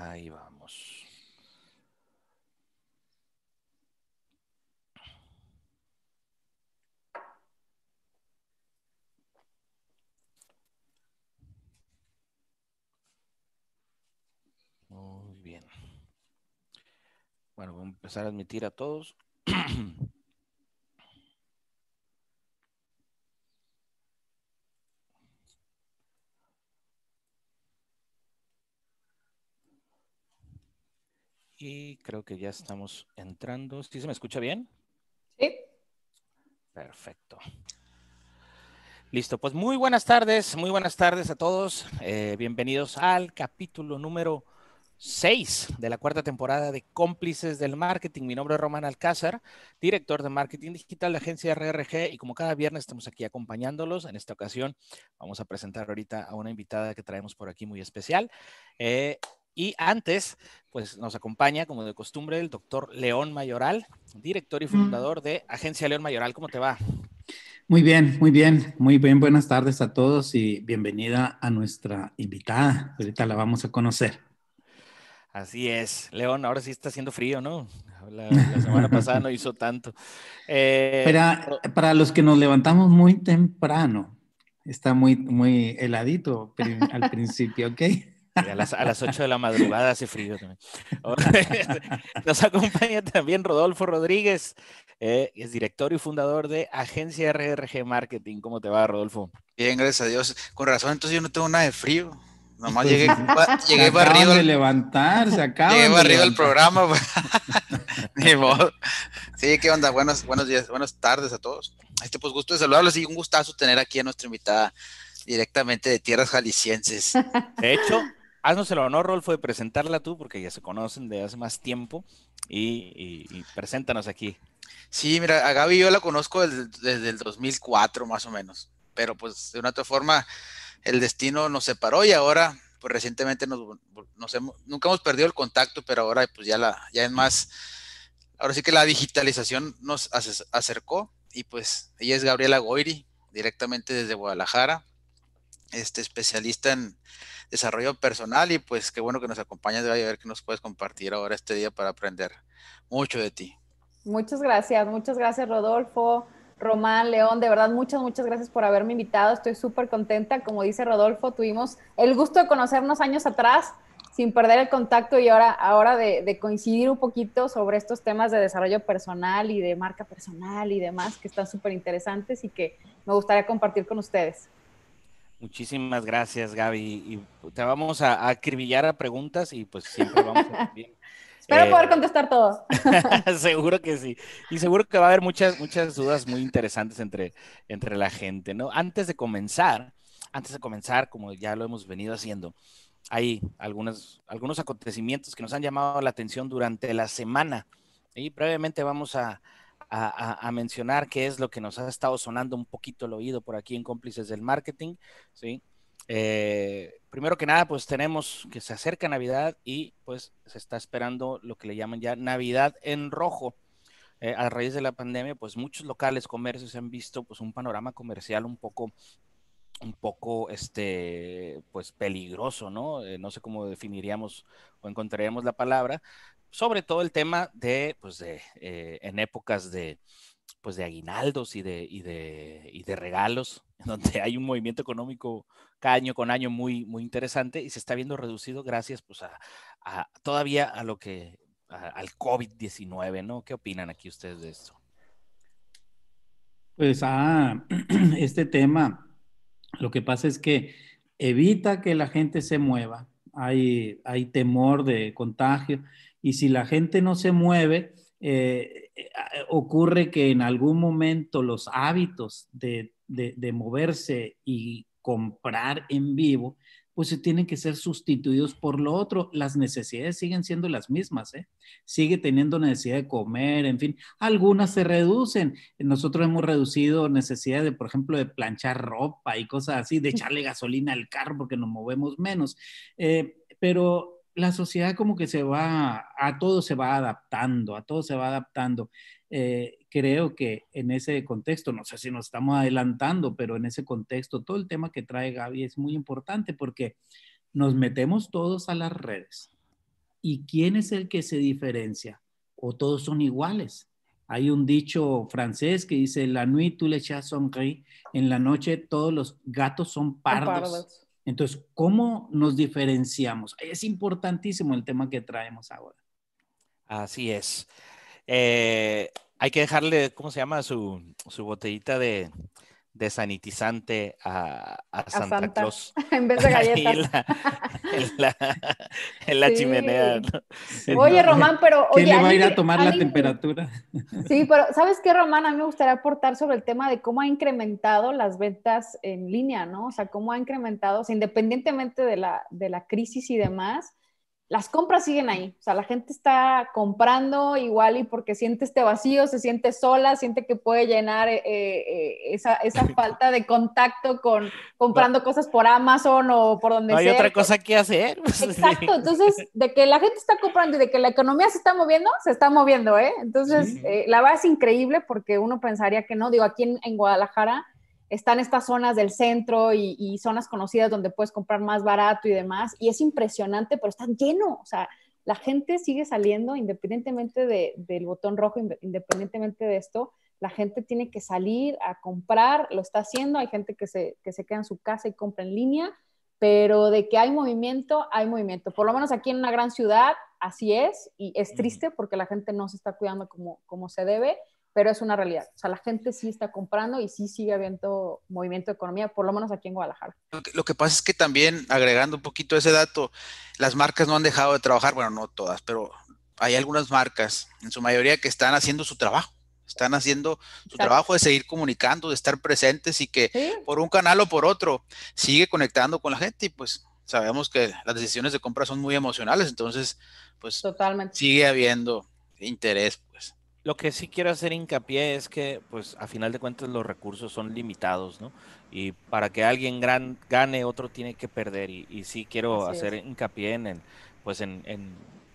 Ahí vamos. Muy bien. Bueno, vamos a empezar a admitir a todos. Y creo que ya estamos entrando. ¿Sí se me escucha bien? Sí. Perfecto. Listo, pues muy buenas tardes, muy buenas tardes a todos. Eh, bienvenidos al capítulo número 6 de la cuarta temporada de Cómplices del Marketing. Mi nombre es Román Alcázar, director de Marketing Digital de Agencia RRG y como cada viernes estamos aquí acompañándolos. En esta ocasión vamos a presentar ahorita a una invitada que traemos por aquí muy especial. Eh, y antes, pues nos acompaña, como de costumbre, el doctor León Mayoral, director y Mm. fundador de Agencia León Mayoral. ¿Cómo te va? Muy bien, muy bien, muy bien. Buenas tardes a todos y bienvenida a nuestra invitada. Ahorita la vamos a conocer. Así es, León, ahora sí está haciendo frío, ¿no? La, la semana pasada no hizo tanto. Eh, Para, para los que nos levantamos muy temprano, está muy, muy heladito al principio, ¿ok? A, las, a las 8 de la madrugada hace frío también. Nos acompaña también Rodolfo Rodríguez, eh, es director y fundador de Agencia RRG Marketing. ¿Cómo te va, Rodolfo? Bien, gracias a Dios. Con razón, entonces yo no tengo nada de frío. Nomás Pues, llegué, llegué barrido, de al- levantar, se acaban llegué barrido al programa. güey. Ni modo. Sí, ¿qué onda? Buenos, buenos días, buenas tardes a todos. Este, pues gusto de saludarlos y un gustazo tener aquí a nuestra invitada directamente de tierras jaliscienses. De hecho, haznos el honor, Rodolfo, de presentarla tú, porque ya se conocen de hace más tiempo. Y, y- preséntanos aquí. Sí, mira, a Gaby yo la conozco desde, el 2004 más o menos, pero pues de una otra forma el destino nos separó y ahora pues recientemente nos, nos hemos, nunca hemos perdido el contacto, pero ahora pues ya la, ya es más, ahora sí que la digitalización nos ace- acercó y pues ella es Gabriela Goiri, directamente desde Guadalajara, este especialista en desarrollo personal y pues qué bueno que nos acompañas, de a ver qué nos puedes compartir ahora este día para aprender mucho de ti. Muchas gracias, muchas gracias Rodolfo, Román, León, de verdad muchas, muchas gracias por haberme invitado, estoy súper contenta, como dice Rodolfo, tuvimos el gusto de conocernos años atrás sin perder el contacto y ahora, ahora de, de coincidir un poquito sobre estos temas de desarrollo personal y de marca personal y demás que están súper interesantes y que me gustaría compartir con ustedes. Muchísimas gracias, Gaby. Y te vamos a, a acribillar a preguntas y pues siempre vamos a también Espero Eh, poder contestar todo. seguro que sí. Y seguro que va a haber muchas, muchas dudas muy interesantes entre, entre la gente, ¿no? Antes de comenzar, antes de comenzar, como ya lo hemos venido haciendo, hay algunos, algunos acontecimientos que nos han llamado la atención durante la semana. Y brevemente vamos a, a, mencionar qué es lo que nos ha estado sonando un poquito el oído por aquí en Cómplices del Marketing, ¿sí? Eh, primero que nada, pues tenemos que se acerca Navidad y pues se está esperando lo que le llaman ya Navidad en rojo. Eh, a raíz de la pandemia, pues muchos locales, comercios han visto pues un panorama comercial un poco, un poco, este, pues peligroso, ¿no? Eh, no sé cómo definiríamos o encontraríamos la palabra, sobre todo el tema de, pues de, eh, en épocas de, pues de aguinaldos y de, y de, y de regalos, donde hay un movimiento económico cada año con año muy, muy interesante y se está viendo reducido gracias pues a, a todavía a lo que, a- al COVID-19, ¿no? ¿Qué opinan aquí ustedes de esto? Pues ah, este tema, lo que pasa es que evita que la gente se mueva, hay, hay temor de contagio y si la gente no se mueve, eh, eh, ocurre que en algún momento los hábitos de, de, de moverse y comprar en vivo, pues se tienen que ser sustituidos por lo otro. Las necesidades siguen siendo las mismas, ¿eh? Sigue teniendo necesidad de comer, en fin, algunas se reducen. Nosotros hemos reducido necesidad de, por ejemplo, de planchar ropa y cosas así, de echarle gasolina al carro porque nos movemos menos. Eh, pero la sociedad como que se va, a todo se va adaptando, a todo se va adaptando. Eh, creo que en ese contexto, no sé si nos estamos adelantando, pero en ese contexto, todo el tema que trae Gaby es muy importante porque nos metemos todos a las redes ¿Y quién es el que se diferencia? ¿O todos son iguales? Hay un dicho francés que dice, la nuit tous les chats sont gris. En la noche todos los gatos son pardos. Entonces, ¿cómo nos diferenciamos? Es importantísimo el tema que traemos ahora. Así es. Eh, hay que dejarle, ¿cómo se llama? Su, su botellita de, de sanitizante a, Santa, Claus. en vez de galletas. En la, chimenea. Oye, Román, pero... ¿Quién le va a ir a tomar la temperatura? Sí, pero ¿sabes qué, Román? A mí me gustaría aportar sobre el tema de cómo ha incrementado las ventas en línea, ¿no? O sea, cómo ha incrementado, o sea, independientemente de la, de la crisis y demás, las compras siguen ahí. O sea, la gente está comprando igual y porque siente este vacío, se siente sola, siente que puede llenar eh, eh, esa, esa, falta de contacto con comprando cosas por Amazon o por donde no sea. hay otra cosa que hacer. Exacto. Entonces, de que la gente está comprando y de que la economía se está moviendo, se está moviendo, ¿eh? Entonces, eh, la verdad es increíble porque uno pensaría que no. Digo, aquí en, en Guadalajara están estas zonas del centro y, zonas conocidas donde puedes comprar más barato y demás, y es impresionante, pero están lleno, o sea, la gente sigue saliendo independientemente del botón rojo, independientemente de esto, la gente tiene que salir a comprar, lo está haciendo, hay gente que se, que se queda en su casa y compra en línea, pero de que hay movimiento, hay movimiento. Por lo menos aquí en una gran ciudad, así es, y es triste porque la gente no se está cuidando como, como se debe, pero es una realidad. O sea, la gente sí está comprando y sí sigue habiendo movimiento de economía, por lo menos aquí en Guadalajara. Lo que, pasa es que también, agregando un poquito ese dato, las marcas no han dejado de trabajar, bueno, no todas, pero hay algunas marcas, en su mayoría, que están haciendo su trabajo. Están haciendo su trabajo de seguir comunicando, de estar presentes y que por un canal o por otro sigue conectando con la gente y pues sabemos que las decisiones de compra son muy emocionales, entonces pues Totalmente. sigue habiendo interés lo que sí quiero hacer hincapié es que, pues, a final de cuentas los recursos son limitados, ¿no? Y para que alguien gran, gane, otro tiene que perder. Y, sí quiero hacer hincapié en el, pues, en,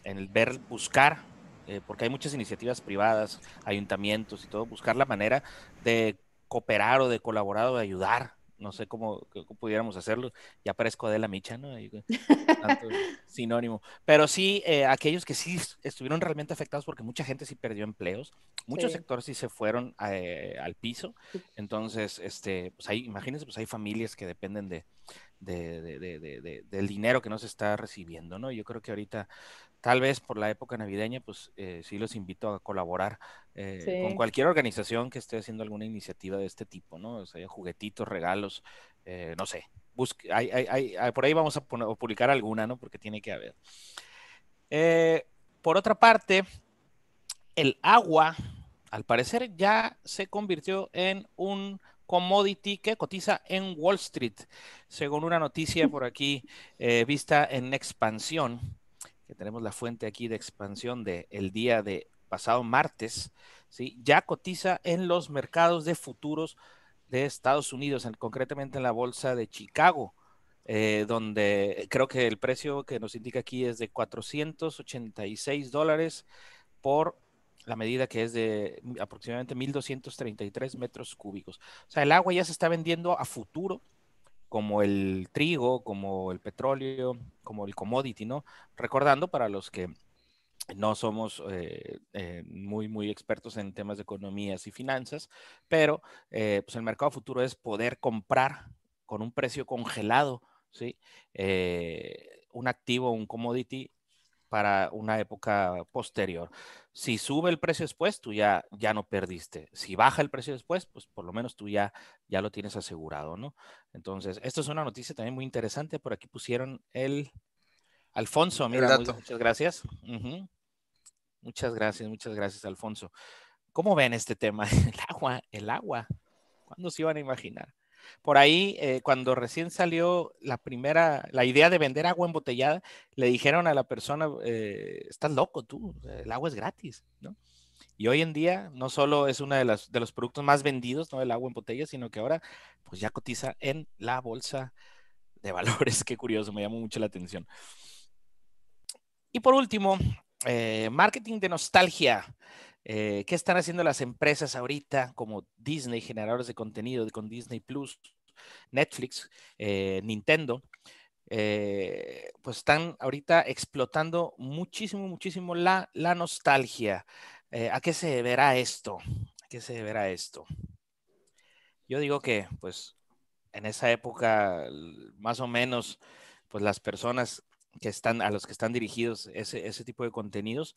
el ver, buscar, eh, porque hay muchas iniciativas privadas, ayuntamientos y todo, buscar la manera de cooperar o de colaborar o de ayudar no sé cómo, pudiéramos hacerlo, ya parezco de la Micha, ¿no? sinónimo. Pero sí, eh, aquellos que sí estuvieron realmente afectados porque mucha gente sí perdió empleos, muchos sectores sí se fueron eh, al piso, entonces, este, pues hay, imagínense, pues hay familias que dependen de, del dinero que no se está recibiendo, ¿no? Yo creo que ahorita tal vez por la época navideña, pues eh, sí los invito a colaborar eh, con cualquier organización que esté haciendo alguna iniciativa de este tipo, ¿no? O sea, juguetitos, regalos, eh, no sé. Busque, hay, hay, por ahí vamos a, publicar alguna, ¿no? Porque tiene que haber. por otra parte, el agua, al parecer, ya se convirtió en un commodity que cotiza en Wall Street, según una noticia por aquí vista en expansión tenemos la fuente aquí de expansión del el día de pasado martes, ¿sí? ya cotiza en los mercados de futuros de Estados Unidos, concretamente en la bolsa de Chicago, eh, donde creo que el precio que nos indica aquí es de 486 dólares por la medida que es de aproximadamente 1.233 metros cúbicos. O sea, el agua ya se está vendiendo a futuro como el trigo, como el petróleo, como el commodity, ¿no? Recordando para los que no somos eh, eh, muy, muy expertos en temas de economías y finanzas, pero eh, pues el mercado futuro es poder comprar con un precio congelado, ¿sí? un activo, un commodity para una época posterior. Si sube el precio después, tú ya, ya no perdiste. Si baja el precio después, pues por lo menos tú ya, ya lo tienes asegurado, ¿no? Entonces, esto es una noticia también muy interesante. Por aquí pusieron el Alfonso, mira, muchas gracias. Muchas gracias, muchas gracias, Alfonso. ¿Cómo ven este tema? El agua, el agua. ¿Cuándo se iban a imaginar? Por ahí, eh, cuando recién salió la primera, la idea de vender agua embotellada, le dijeron a la persona, eh, estás loco tú, el agua es gratis, ¿no? Y hoy en día no solo es uno de, de los productos más vendidos, ¿no? El agua en botella, sino que ahora pues ya cotiza en la bolsa de valores. Qué curioso, me llamó mucho la atención. Y por último, eh, marketing de nostalgia. Eh, ¿Qué están haciendo las empresas ahorita como Disney, generadores de contenido con Disney Plus, Netflix, eh, Nintendo? eh, pues están ahorita explotando muchísimo, muchísimo la, la nostalgia. Eh, ¿A qué se deberá esto? ¿A qué se deberá esto? Yo digo que, pues, en esa época, más o menos, pues las personas que están, a los que están dirigidos ese, ese tipo de contenidos,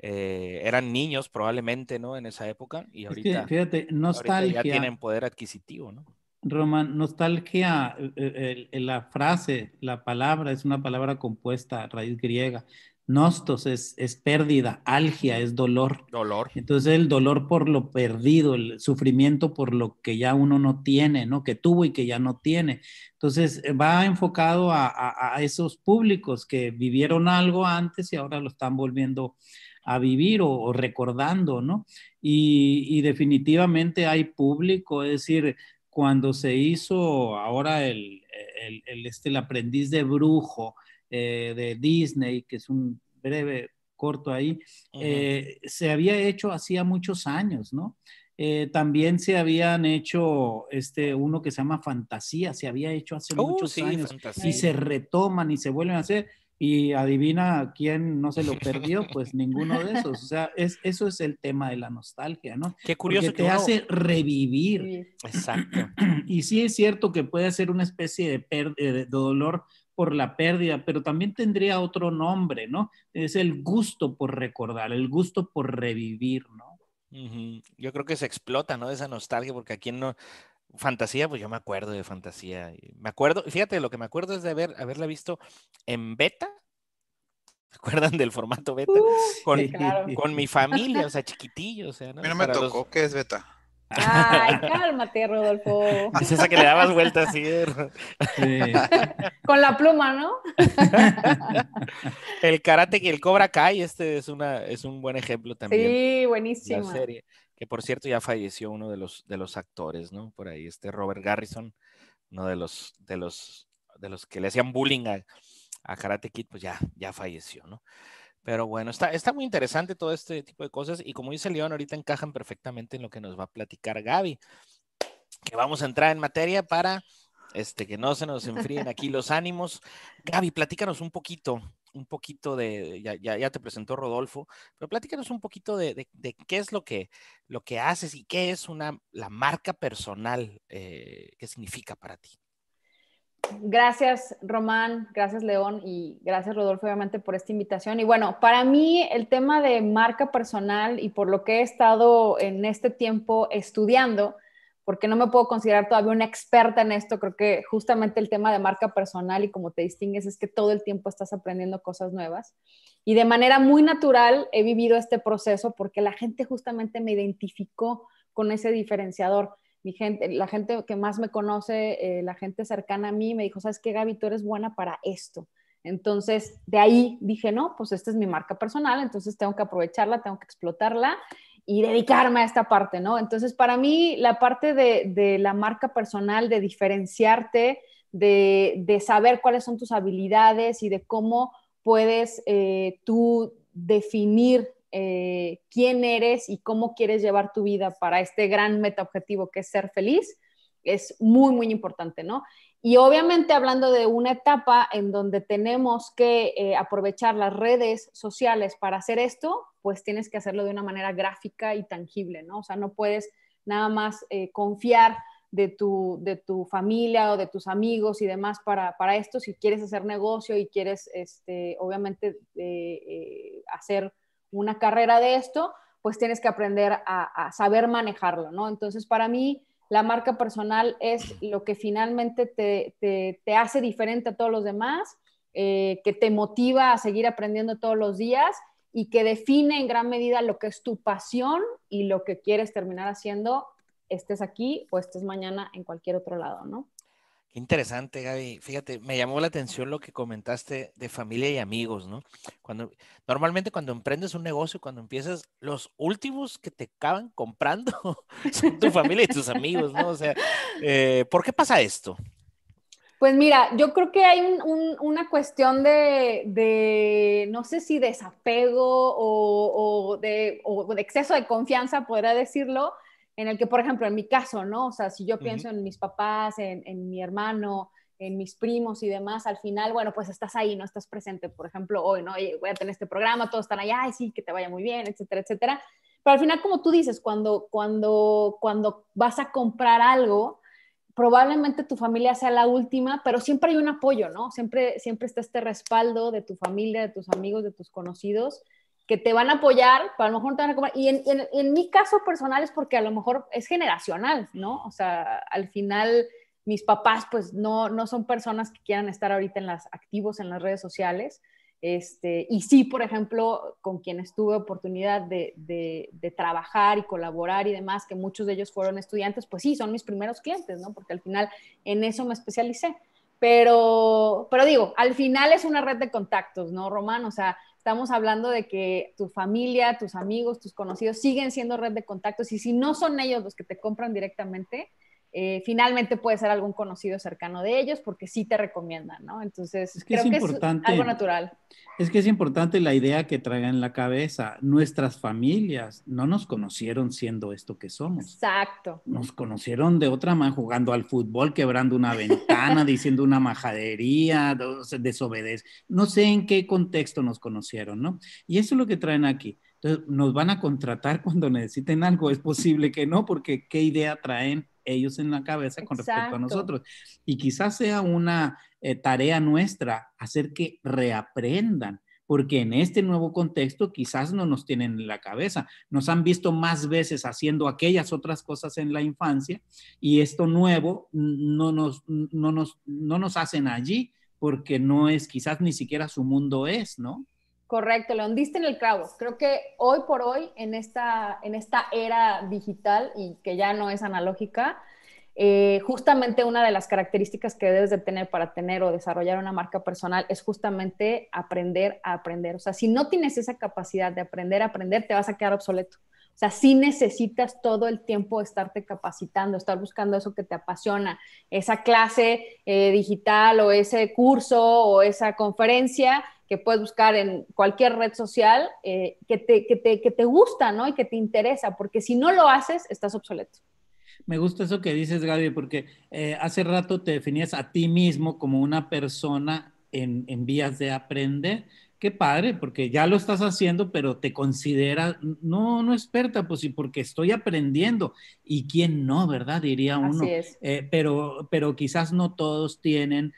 eh, eran niños probablemente, ¿no? En esa época y ahorita, fíjate, nostalgia, ya tienen poder adquisitivo, ¿no? Roman, nostalgia, eh, eh, la frase, la palabra es una palabra compuesta, raíz griega. Nostos es, es, pérdida, algia es dolor. Dolor. Entonces el dolor por lo perdido, el sufrimiento por lo que ya uno no tiene, ¿no? Que tuvo y que ya no tiene. Entonces va enfocado a, a esos públicos que vivieron algo antes y ahora lo están volviendo a vivir o, recordando, ¿no? Y, definitivamente hay público, es decir, cuando se hizo ahora el, el, este, el aprendiz de brujo eh, de Disney, que es un breve corto ahí, eh, se había hecho hacía muchos años, ¿no? Eh, también se habían hecho este uno que se llama Fantasía, se había hecho hace oh, muchos años y se retoman y se vuelven a hacer y adivina quién no se lo perdió, pues ninguno de esos. O sea, es, eso es el tema de la nostalgia, ¿no? Qué curioso. que te hace revivir. Exacto. Y sí es cierto que puede ser una especie de, eh, de dolor por la pérdida, pero también tendría otro nombre, ¿no? Es el gusto por recordar, el gusto por revivir, ¿no? Yo creo que se explota, ¿no? Esa nostalgia, porque aquí no, Fantasía, pues yo me acuerdo de fantasía. Me acuerdo, fíjate, lo que me acuerdo es de haber, haberla visto en beta. ¿Se acuerdan del formato beta? con, con, mi familia, o sea, chiquitillo. O sea, ¿no? A mí no me tocó, ¿qué es beta? Ay, cálmate, Rodolfo. Es esa que le dabas vueltas así. Con la pluma, ¿no? el karate y el Cobra Kai, este es una, es un buen ejemplo también. Sí, buenísimo. La serie, que por cierto ya falleció uno de los, de los actores, ¿no? Por ahí, este Robert Garrison, uno de los, de los, de los que le hacían bullying a, a Karate Kid, pues ya, ya falleció, ¿no? Pero bueno, está, está muy interesante todo este tipo de cosas y como dice León, ahorita encajan perfectamente en lo que nos va a platicar Gaby, que vamos a entrar en materia para este, que no se nos enfríen aquí los ánimos. Gaby, platícanos un poquito, un poquito de, ya, ya, te presentó Rodolfo, pero platícanos un poquito de, de, qué es lo que, lo que haces y qué es una, la marca personal, eh, qué significa para ti. Gracias, Román, gracias, León, y gracias, Rodolfo, obviamente, por esta invitación. Y bueno, para mí el tema de marca personal y por lo que he estado en este tiempo estudiando, porque no me puedo considerar todavía una experta en esto, creo que justamente el tema de marca personal y como te distingues es que todo el tiempo estás aprendiendo cosas nuevas. Y de manera muy natural he vivido este proceso porque la gente justamente me identificó con ese diferenciador la gente que más me conoce, eh, la gente cercana a mí, me dijo, ¿sabes qué, Gaby? Tú eres buena para esto. Entonces, de ahí dije, no, pues esta es mi marca personal, entonces tengo que aprovecharla, tengo que explotarla y dedicarme a esta parte, ¿no? Entonces, para mí, la parte de, la marca personal, de diferenciarte, de, saber cuáles son tus habilidades y de cómo puedes eh, tú definir eh, quién eres y cómo quieres llevar tu vida para este gran meta objetivo que es ser feliz, es muy, muy importante, ¿no? Y obviamente hablando de una etapa en donde tenemos que eh, aprovechar las redes sociales para hacer esto, pues tienes que hacerlo de una manera gráfica y tangible, ¿no? O sea, no puedes nada más eh, confiar de tu, de tu familia o de tus amigos y demás para, para esto si quieres hacer negocio y quieres, este, obviamente, hacer una carrera de esto, pues tienes que aprender a, saber manejarlo, ¿no? Entonces, para mí, la marca personal es lo que finalmente te, hace diferente a todos los demás, eh, que te motiva a seguir aprendiendo todos los días y que define en gran medida lo que es tu pasión y lo que quieres terminar haciendo, estés aquí o estés mañana en cualquier otro lado, ¿no? Qué interesante, Gaby. Fíjate, me llamó la atención lo que comentaste de familia y amigos, ¿no? Cuando normalmente cuando emprendes un negocio, cuando empiezas, los últimos que te acaban comprando son tu familia y tus amigos, ¿no? O sea, eh, ¿por qué pasa esto? Pues mira, yo creo que hay una cuestión de, no sé si desapego o, de, o de exceso de confianza, podría decirlo, en el que, por ejemplo, en mi caso, ¿no? O sea, si yo pienso en mis papás, en, mi hermano, en mis primos y demás, al final, bueno, pues estás ahí, no estás presente, por ejemplo, hoy, ¿no? voy a tener este programa, todos están allá, ay, sí, que te vaya muy bien, etcétera, etcétera. Pero al final, como tú dices, cuando, cuando, cuando vas a comprar algo, probablemente tu familia sea la última, pero siempre hay un apoyo, ¿no? Siempre, siempre está este respaldo de tu familia, de tus amigos, de tus conocidos, que te van a apoyar, a lo mejor te van a comprar. Y en, en, mi caso personal es porque a lo mejor es generacional, ¿no? O sea, al final mis papás pues no, no son personas que quieran estar ahorita en las activos en las redes sociales. Este, y sí, por ejemplo, con quienes tuve oportunidad de, de, trabajar y colaborar y demás, que muchos de ellos fueron estudiantes, pues sí, son mis primeros clientes, ¿no? Porque al final en eso me especialicé. Pero, pero digo, al final es una red de contactos, ¿no, Román? O sea, estamos hablando de que tu familia, tus amigos, tus conocidos siguen siendo red de contactos y si no son ellos los que te compran directamente, eh, finalmente puede ser algún conocido cercano de ellos porque sí te recomiendan, ¿no? Entonces, es que es importante, algo natural. Es que es importante la idea que traigan en la cabeza. Nuestras familias no nos conocieron siendo esto que somos. Exacto. Nos conocieron de otra manera, jugando al fútbol, quebrando una ventana, diciendo una majadería, desobedece. No sé en qué contexto nos conocieron, ¿no? Y eso es lo que traen aquí. Entonces, nos van a contratar cuando necesiten algo. Es posible que no, porque ¿qué idea traen? Ellos en la cabeza con respecto a nosotros. Y quizás sea una eh, tarea nuestra hacer que reaprendan, porque en este nuevo contexto quizás no nos tienen en la cabeza, nos han visto más veces haciendo aquellas otras cosas en la infancia y esto nuevo no nos, no nos, no nos hacen allí porque no es quizás ni siquiera su mundo es, ¿no? Correcto, León, diste en el clavo. Creo que hoy por hoy, en esta, en esta era digital y que ya no es analógica, eh, justamente una de las características que debes de tener para tener o desarrollar una marca personal es justamente aprender a aprender. O sea, si no tienes esa capacidad de aprender a aprender, te vas a quedar obsoleto. O sea, sí necesitas todo el tiempo estarte capacitando, estar buscando eso que te apasiona, esa clase eh, digital o ese curso o esa conferencia que puedes buscar en cualquier red social eh, que, te, que, te, que te gusta, ¿no? Y que te interesa, porque si no lo haces, estás obsoleto. Me gusta eso que dices, Gaby, porque eh, hace rato te definías a ti mismo como una persona en, en, vías de aprender. Qué padre, porque ya lo estás haciendo, pero te consideras, no, no experta, pues sí, porque estoy aprendiendo. ¿Y quién no, verdad? Diría uno. Así es. Eh, pero, pero quizás no todos tienen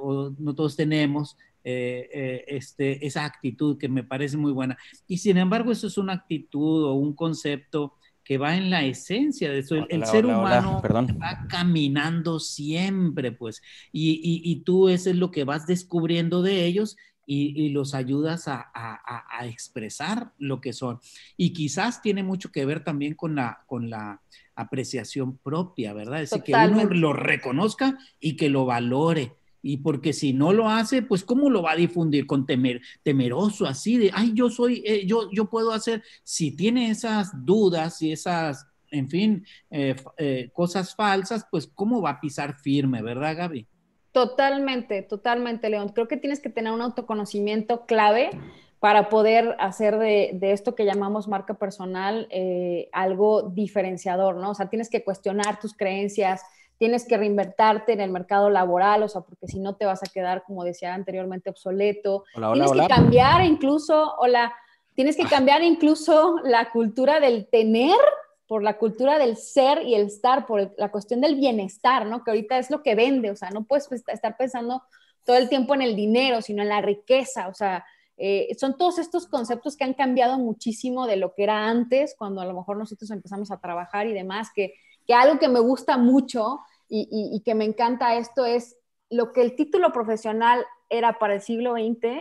o no todos tenemos eh, eh, este, esa actitud que me parece muy buena. Y sin embargo, eso es una actitud o un concepto que va en la esencia de eso. El, ser humano va caminando siempre, pues, y, y, tú eso es lo que vas descubriendo de ellos y, los ayudas a, a, expresar lo que son. Y quizás tiene mucho que ver también con la, con la apreciación propia, ¿verdad? Es decir, que uno lo reconozca y que lo valore y porque si no lo hace, pues cómo lo va a difundir con temer, temeroso así de, ay, yo soy, eh, yo, yo puedo hacer, si tiene esas dudas y esas, en fin, eh, eh, cosas falsas, pues cómo va a pisar firme, ¿verdad, Gaby? Totalmente, totalmente, León. Creo que tienes que tener un autoconocimiento clave para poder hacer de, de esto que llamamos marca personal algo diferenciador, ¿no? O sea, tienes que cuestionar tus creencias, tienes que reinvertarte en el mercado laboral, o sea, porque si no te vas a quedar, como decía anteriormente, obsoleto. tienes que cambiar incluso, hola, tienes que cambiar incluso la cultura del tener por la cultura del ser y el estar, por la cuestión del bienestar, ¿no? Que ahorita es lo que vende, o sea, no puedes estar pensando todo el tiempo en el dinero, sino en la riqueza, o sea, eh, son todos estos conceptos que han cambiado muchísimo de lo que era antes, cuando a lo mejor nosotros empezamos a trabajar y demás, que que algo que me gusta mucho y, que me encanta esto es lo que el título profesional era para el siglo XX,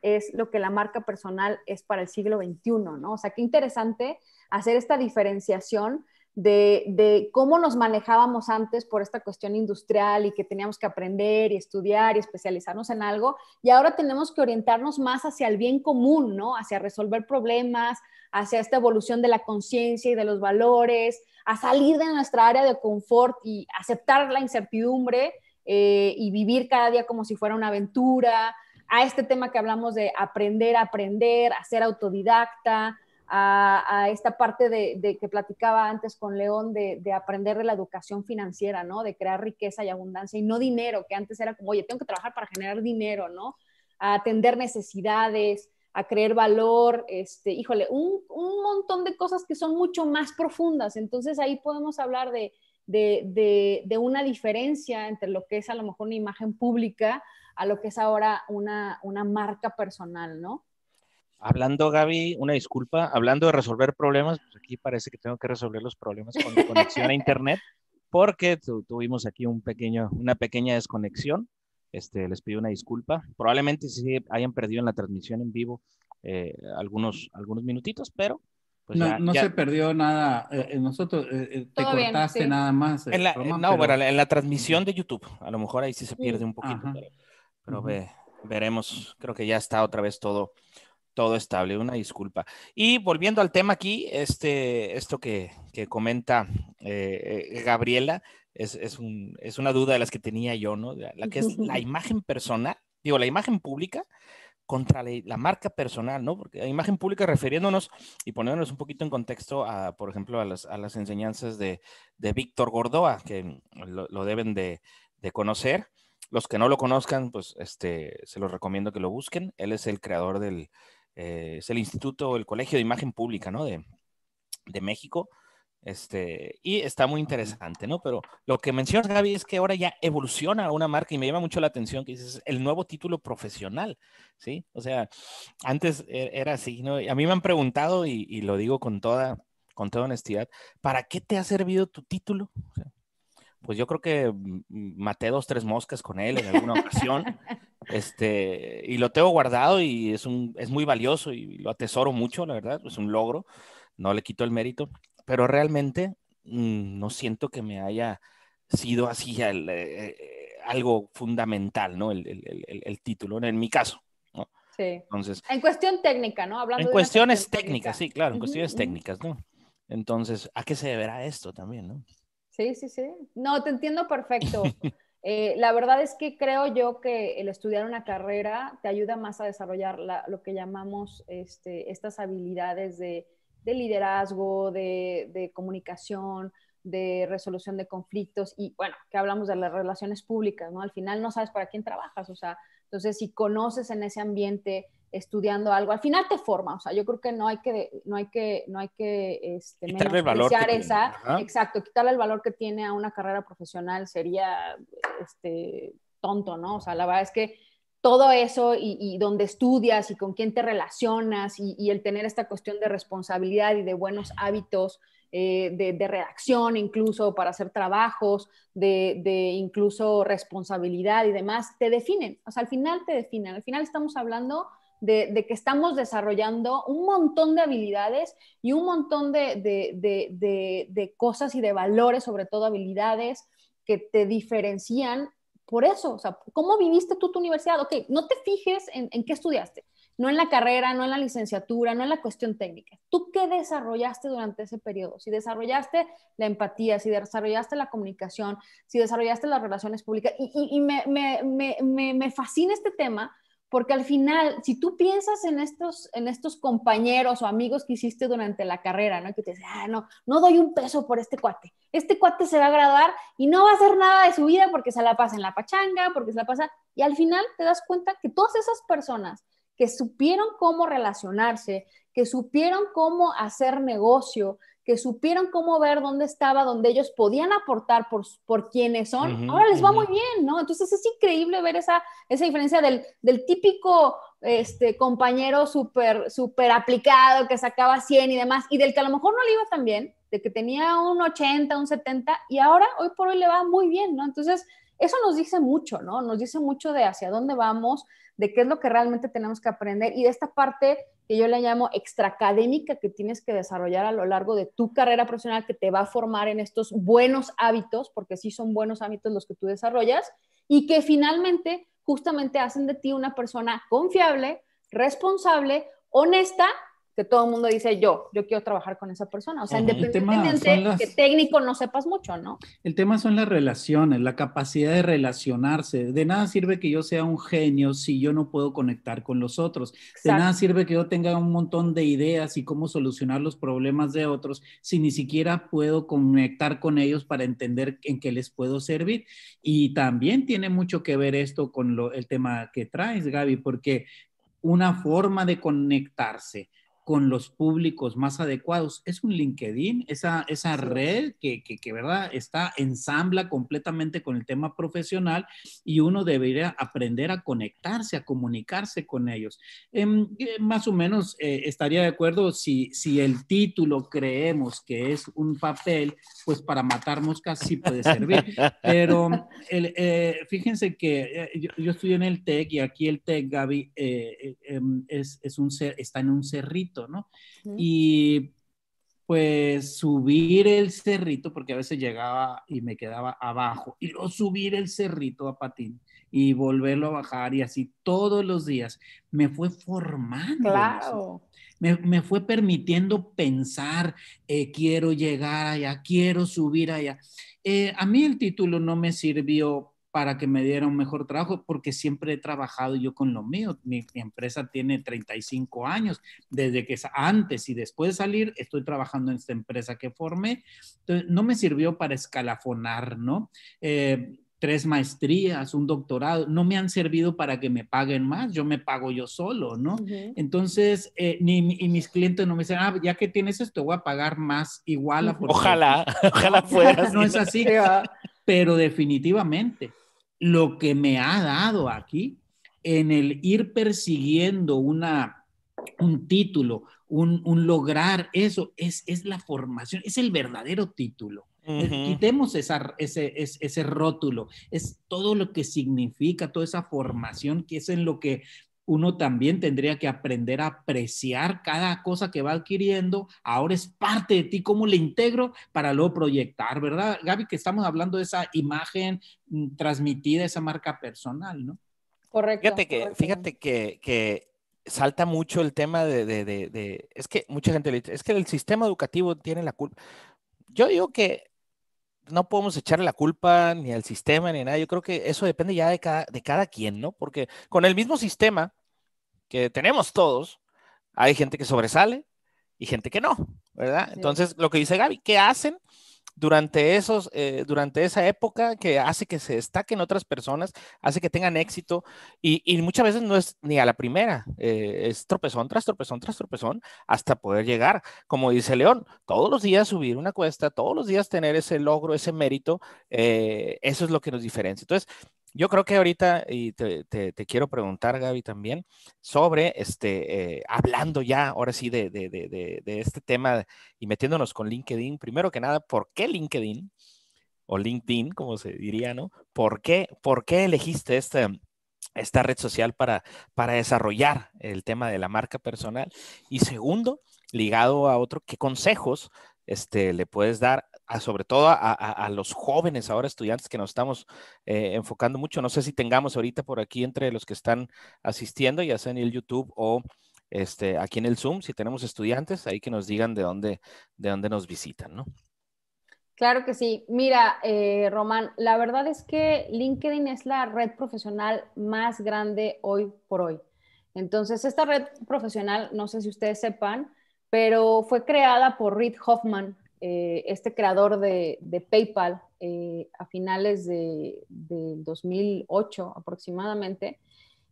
es lo que la marca personal es para el siglo XXI, ¿no? O sea, qué interesante hacer esta diferenciación de, de, cómo nos manejábamos antes por esta cuestión industrial y que teníamos que aprender y estudiar y especializarnos en algo, y ahora tenemos que orientarnos más hacia el bien común, ¿no? Hacia resolver problemas, hacia esta evolución de la conciencia y de los valores, a salir de nuestra área de confort y aceptar la incertidumbre eh, y vivir cada día como si fuera una aventura, a este tema que hablamos de aprender aprender, a ser autodidacta, a, esta parte de, que platicaba antes con León de, aprender de la educación financiera, ¿no? De crear riqueza y abundancia y no dinero, que antes era como, oye, tengo que trabajar para generar dinero, ¿no? A atender necesidades, a creer valor, este, híjole, un, un montón de cosas que son mucho más profundas. Entonces ahí podemos hablar de, de, una diferencia entre lo que es a lo mejor una imagen pública a lo que es ahora una, una marca personal, ¿no? Hablando, Gaby, una disculpa, hablando de resolver problemas, pues aquí parece que tengo que resolver los problemas con conexión a Internet, porque tuvimos aquí un pequeño, una pequeña desconexión. Este, les pido una disculpa. Probablemente sí hayan perdido en la transmisión en vivo eh, algunos, algunos minutitos, pero pues no, se perdió nada. Eh, eh, nosotros te cortaste nada más. En la, no, pero... en la transmisión de YouTube, a lo mejor ahí sí se pierde un poquito, pero, veremos. Creo que ya está otra vez todo, todo estable, una disculpa. Y volviendo al tema aquí, este, esto que, comenta eh, eh, Gabriela es, es, un, es, una duda de las que tenía yo, ¿no? La que es la imagen personal, digo, la imagen pública contra la, marca personal, ¿no? Porque la imagen pública refiriéndonos y poniéndonos un poquito en contexto a, por ejemplo, a las, a las enseñanzas de, de Víctor Gordoa, que lo, lo deben de, de conocer. Los que no lo conozcan, pues este, se los recomiendo que lo busquen. Él es el creador del, eh, es el Instituto, el Colegio de Imagen Pública, ¿no? De, de México. Este, y está muy interesante, ¿no? Pero lo que mencionas, Gaby, es que ahora ya evoluciona una marca y me llama mucho la atención que dices el nuevo título profesional, ¿sí? O sea, antes e, era así, ¿no? A mí me han preguntado, y, y lo digo con toda, con toda honestidad, ¿para qué te ha servido tu título? O sea, pues yo creo que maté dos, tres moscas con él en alguna ocasión. este, y lo tengo guardado y es, un, es muy valioso y lo atesoro mucho, la verdad, es un logro, no le quito el mérito, pero realmente mm, no siento que me haya sido así eh, eh, algo fundamental, ¿no? El, el, el, título, en mi caso. ¿no? Sí. Entonces, en cuestión técnica, ¿no? Hablando en cuestiones técnicas, sí, claro, en cuestiones técnicas, ¿no? Entonces, ¿a qué se deberá esto también, no? Sí, sí, sí. No, te entiendo perfecto. Eh, la verdad es que creo yo que el estudiar una carrera te ayuda más a desarrollar lo que llamamos este, estas habilidades de, liderazgo, de, comunicación, de resolución de conflictos y bueno, que hablamos de las relaciones públicas, ¿no? Al final no sabes para quién trabajas, o sea, entonces si conoces en ese ambiente estudiando algo, al final te forma, o sea, yo creo que no hay que, no hay que, no hay que este, esa, exacto, quitarle el valor que tiene a una carrera profesional sería, este, tonto, ¿no? O sea, la verdad es que todo eso y, donde estudias y con quién te relacionas y, el tener esta cuestión de responsabilidad y de buenos hábitos eh, de, redacción incluso para hacer trabajos, de, de, incluso responsabilidad y demás, te definen, o sea, al final te definen, al final estamos hablando de, que estamos desarrollando un montón de habilidades y un montón de, cosas y de valores, sobre todo habilidades que te diferencian por eso. O sea, ¿cómo viviste tú tu universidad? Ok, no te fijes en, qué estudiaste, no en la carrera, no en la licenciatura, no en la cuestión técnica. ¿Tú qué desarrollaste durante ese periodo? Si desarrollaste la empatía, si desarrollaste la comunicación, si desarrollaste las relaciones públicas. Y, me, me fascina este tema porque al final, si tú piensas en estos, en estos compañeros o amigos que hiciste durante la carrera, ¿no? Que te dicen, ah, no, no doy un peso por este cuate. Este cuate se va a graduar y no va a hacer nada de su vida porque se la pasa en la pachanga, porque se la pasa. Y al final te das cuenta que todas esas personas que supieron cómo relacionarse, que supieron cómo hacer negocio, que supieron cómo ver dónde estaba, dónde ellos podían aportar por, por quienes son, ahora les va muy bien, ¿no? Entonces es increíble ver esa, esa diferencia del, del típico este, compañero súper super aplicado que sacaba 100 y demás, y del que a lo mejor no le iba tan bien, de que tenía un 80, un 70, y ahora, hoy por hoy, le va muy bien, ¿no? Entonces, eso nos dice mucho, ¿no? Nos dice mucho de hacia dónde vamos, de qué es lo que realmente tenemos que aprender y de esta parte que yo le llamo extraacadémica que tienes que desarrollar a lo largo de tu carrera profesional que te va a formar en estos buenos hábitos, porque sí son buenos hábitos los que tú desarrollas y que finalmente justamente hacen de ti una persona confiable, responsable, honesta que todo el mundo dice yo, yo quiero trabajar con esa persona. O sea, tema independientemente las- que técnico no sepas mucho, ¿no? El tema son las relaciones, la capacidad de relacionarse. De nada sirve que yo sea un genio si yo no puedo conectar con los otros. De Exacto. nada sirve que yo tenga un montón de ideas y cómo solucionar los problemas de otros si ni siquiera puedo conectar con ellos para entender en qué les puedo servir. Y también tiene mucho que ver esto con lo- el tema que traes, Gaby, porque una forma de conectarse con los públicos más adecuados es un LinkedIn, esa, esa red que, que, que, ¿verdad? Está, ensambla completamente con el tema profesional y uno debería aprender a conectarse, a comunicarse con ellos. Em, eh, más o menos eh, estaría de acuerdo si, si el título creemos que es un papel, pues para matar moscas sí puede servir. Pero el, eh, fíjense que eh, yo, yo estoy en el TEC y aquí el TEC, Gaby, eh, eh, em, es, es un está en un cerrito, Y pues subir el cerrito, porque a veces llegaba y me quedaba abajo, y luego subir el cerrito a patín y volverlo a bajar y así todos los días, me fue formando. Claro. me, me fue permitiendo pensar, eh, quiero llegar allá, quiero subir allá. Eh, a mí el título no me sirvió para que me diera un mejor trabajo, porque siempre he trabajado yo con lo mío. Mi, mi empresa tiene 35 años, desde que es antes y después de salir, estoy trabajando en esta empresa que formé. Entonces, no me sirvió para escalafonar, ¿no? Eh, tres maestrías, un doctorado, no me han servido para que me paguen más, yo me pago yo solo, ¿no? Ujú. Entonces, eh, ni, y mis clientes no me dicen, ah, ya que tienes esto, voy a pagar más igual a Ojalá, ojalá fuera No es así, pero definitivamente lo que me ha dado aquí en el ir persiguiendo una, un título, un, un lograr eso, es, es la formación, es el verdadero título. Quitemos esa, ese, ese, ese rótulo, es todo lo que significa, toda esa formación que es en lo que uno también tendría que aprender a apreciar cada cosa que va adquiriendo. Ahora es parte de ti, cómo le integro para luego proyectar, ¿verdad? Gaby, que estamos hablando de esa imagen mm, transmitida, esa marca personal, ¿no? Correcto. Fíjate que, correcto. fíjate que, que salta mucho el tema de, de- de- de- es que mucha gente le dice, es que el sistema educativo tiene la culpa. Yo digo que no podemos echarle la culpa ni al sistema ni a nada. Yo creo que eso depende ya de cada, de cada quien, ¿no? Porque con el mismo sistema que tenemos todos, hay gente que sobresale y gente que no, ¿verdad? Sí. Entonces, lo que dice Gaby, ¿qué hacen? Durante, esos, eh, durante esa época que hace que se destaquen otras personas, hace que tengan éxito y, muchas veces no es ni a la primera, eh, es tropezón tras tropezón tras tropezón hasta poder llegar. Como dice León, todos los días subir una cuesta, todos los días tener ese logro, ese mérito, eh, eso es lo que nos diferencia. Entonces, yo creo que ahorita, y te, quiero preguntar, Gaby, también, sobre, este, eh, hablando ya, ahora sí, de, este tema y metiéndonos con LinkedIn, primero que nada, ¿por qué LinkedIn? O LinkedIn, como se diría, ¿no? ¿Por qué, por qué elegiste esta, esta red social para, para desarrollar el tema de la marca personal? Y segundo, ligado a otro, ¿qué consejos este, le puedes dar sobre todo a los jóvenes ahora estudiantes que nos estamos eh, enfocando mucho? No sé si tengamos ahorita por aquí entre los que están asistiendo, ya sea en el YouTube o este, aquí en el Zoom, si tenemos estudiantes, ahí que nos digan de dónde, de dónde nos visitan, ¿no? Claro que sí. Mira, eh, Román, la verdad es que LinkedIn es la red profesional más grande hoy por hoy. Entonces, esta red profesional, no sé si ustedes sepan, pero fue creada por Reid Hoffman, eh, este creador de, PayPal, eh, a finales de, del 2008 aproximadamente.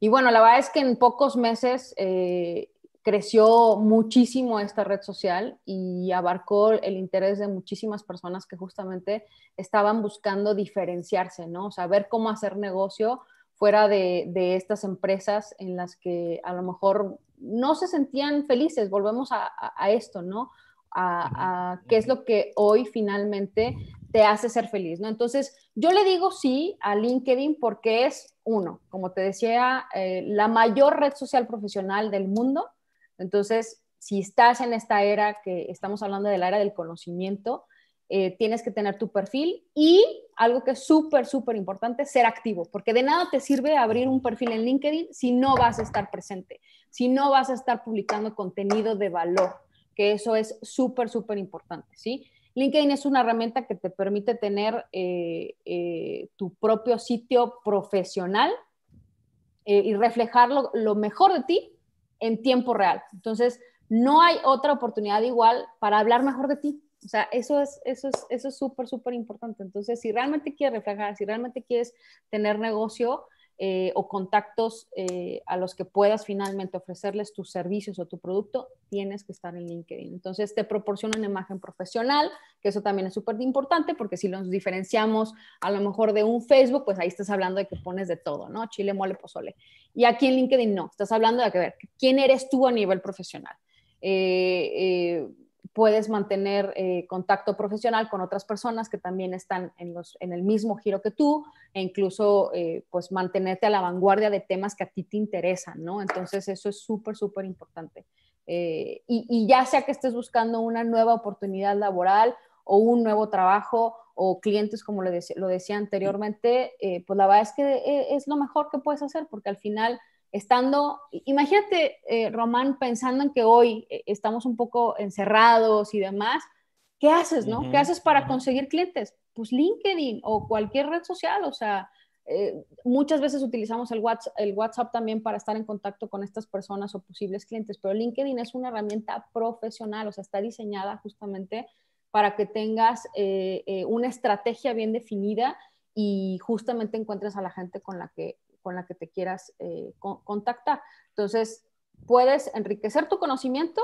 Y bueno, la verdad es que en pocos meses eh, creció muchísimo esta red social y abarcó el interés de muchísimas personas que justamente estaban buscando diferenciarse, ¿no? O sea, ver cómo hacer negocio fuera de, estas empresas en las que a lo mejor no se sentían felices. Volvemos a- a esto, ¿no? A, qué es lo que hoy finalmente te hace ser feliz, ¿no? Entonces, yo le digo sí a LinkedIn porque es, uno, como te decía, eh, la mayor red social profesional del mundo. Entonces, si estás en esta era que estamos hablando de la era del conocimiento, eh, tienes que tener tu perfil y algo que es súper, súper importante, ser activo, porque de nada te sirve abrir un perfil en LinkedIn si no vas a estar presente, si no vas a estar publicando contenido de valor, que eso es súper, súper importante, ¿sí? LinkedIn es una herramienta que te permite tener eh, eh, tu propio sitio profesional y reflejar lo mejor de ti en tiempo real. Entonces, no hay otra oportunidad igual para hablar mejor de ti, o sea, eso es eso es eso es súper, súper importante. Entonces, si realmente quieres reflejar, si realmente quieres tener negocio eh, o contactos eh, a los que puedas finalmente ofrecerles tus servicios o tu producto, tienes que estar en LinkedIn. Entonces, te proporciona una imagen profesional, que eso también es súper importante, porque si nos diferenciamos a lo mejor de un Facebook, pues ahí estás hablando de que pones de todo, ¿no? Chile, mole, pozole. Y aquí en LinkedIn no, estás hablando de que ver quién eres tú a nivel profesional. Eh, eh puedes mantener eh, contacto profesional con otras personas que también están en, los, en el mismo giro que tú e incluso eh, pues mantenerte a la vanguardia de temas que a ti te interesan, ¿no? Entonces eso es súper, súper importante. Eh, y, ya sea que estés buscando una nueva oportunidad laboral o un nuevo trabajo o clientes, como lo, lo decía anteriormente, pues la verdad es que es lo mejor que puedes hacer porque al final estando, imagínate, eh, Román, pensando en que hoy eh, estamos un poco encerrados y demás, ¿qué haces, no? ¿Qué haces para conseguir clientes? Pues LinkedIn o cualquier red social, o sea, eh, muchas veces utilizamos el WhatsApp, el WhatsApp también para estar en contacto con estas personas o posibles clientes, pero LinkedIn es una herramienta profesional, o sea, está diseñada justamente para que tengas una estrategia bien definida y justamente encuentres a la gente con la que con la que te quieras eh, contactar. Entonces, puedes enriquecer tu conocimiento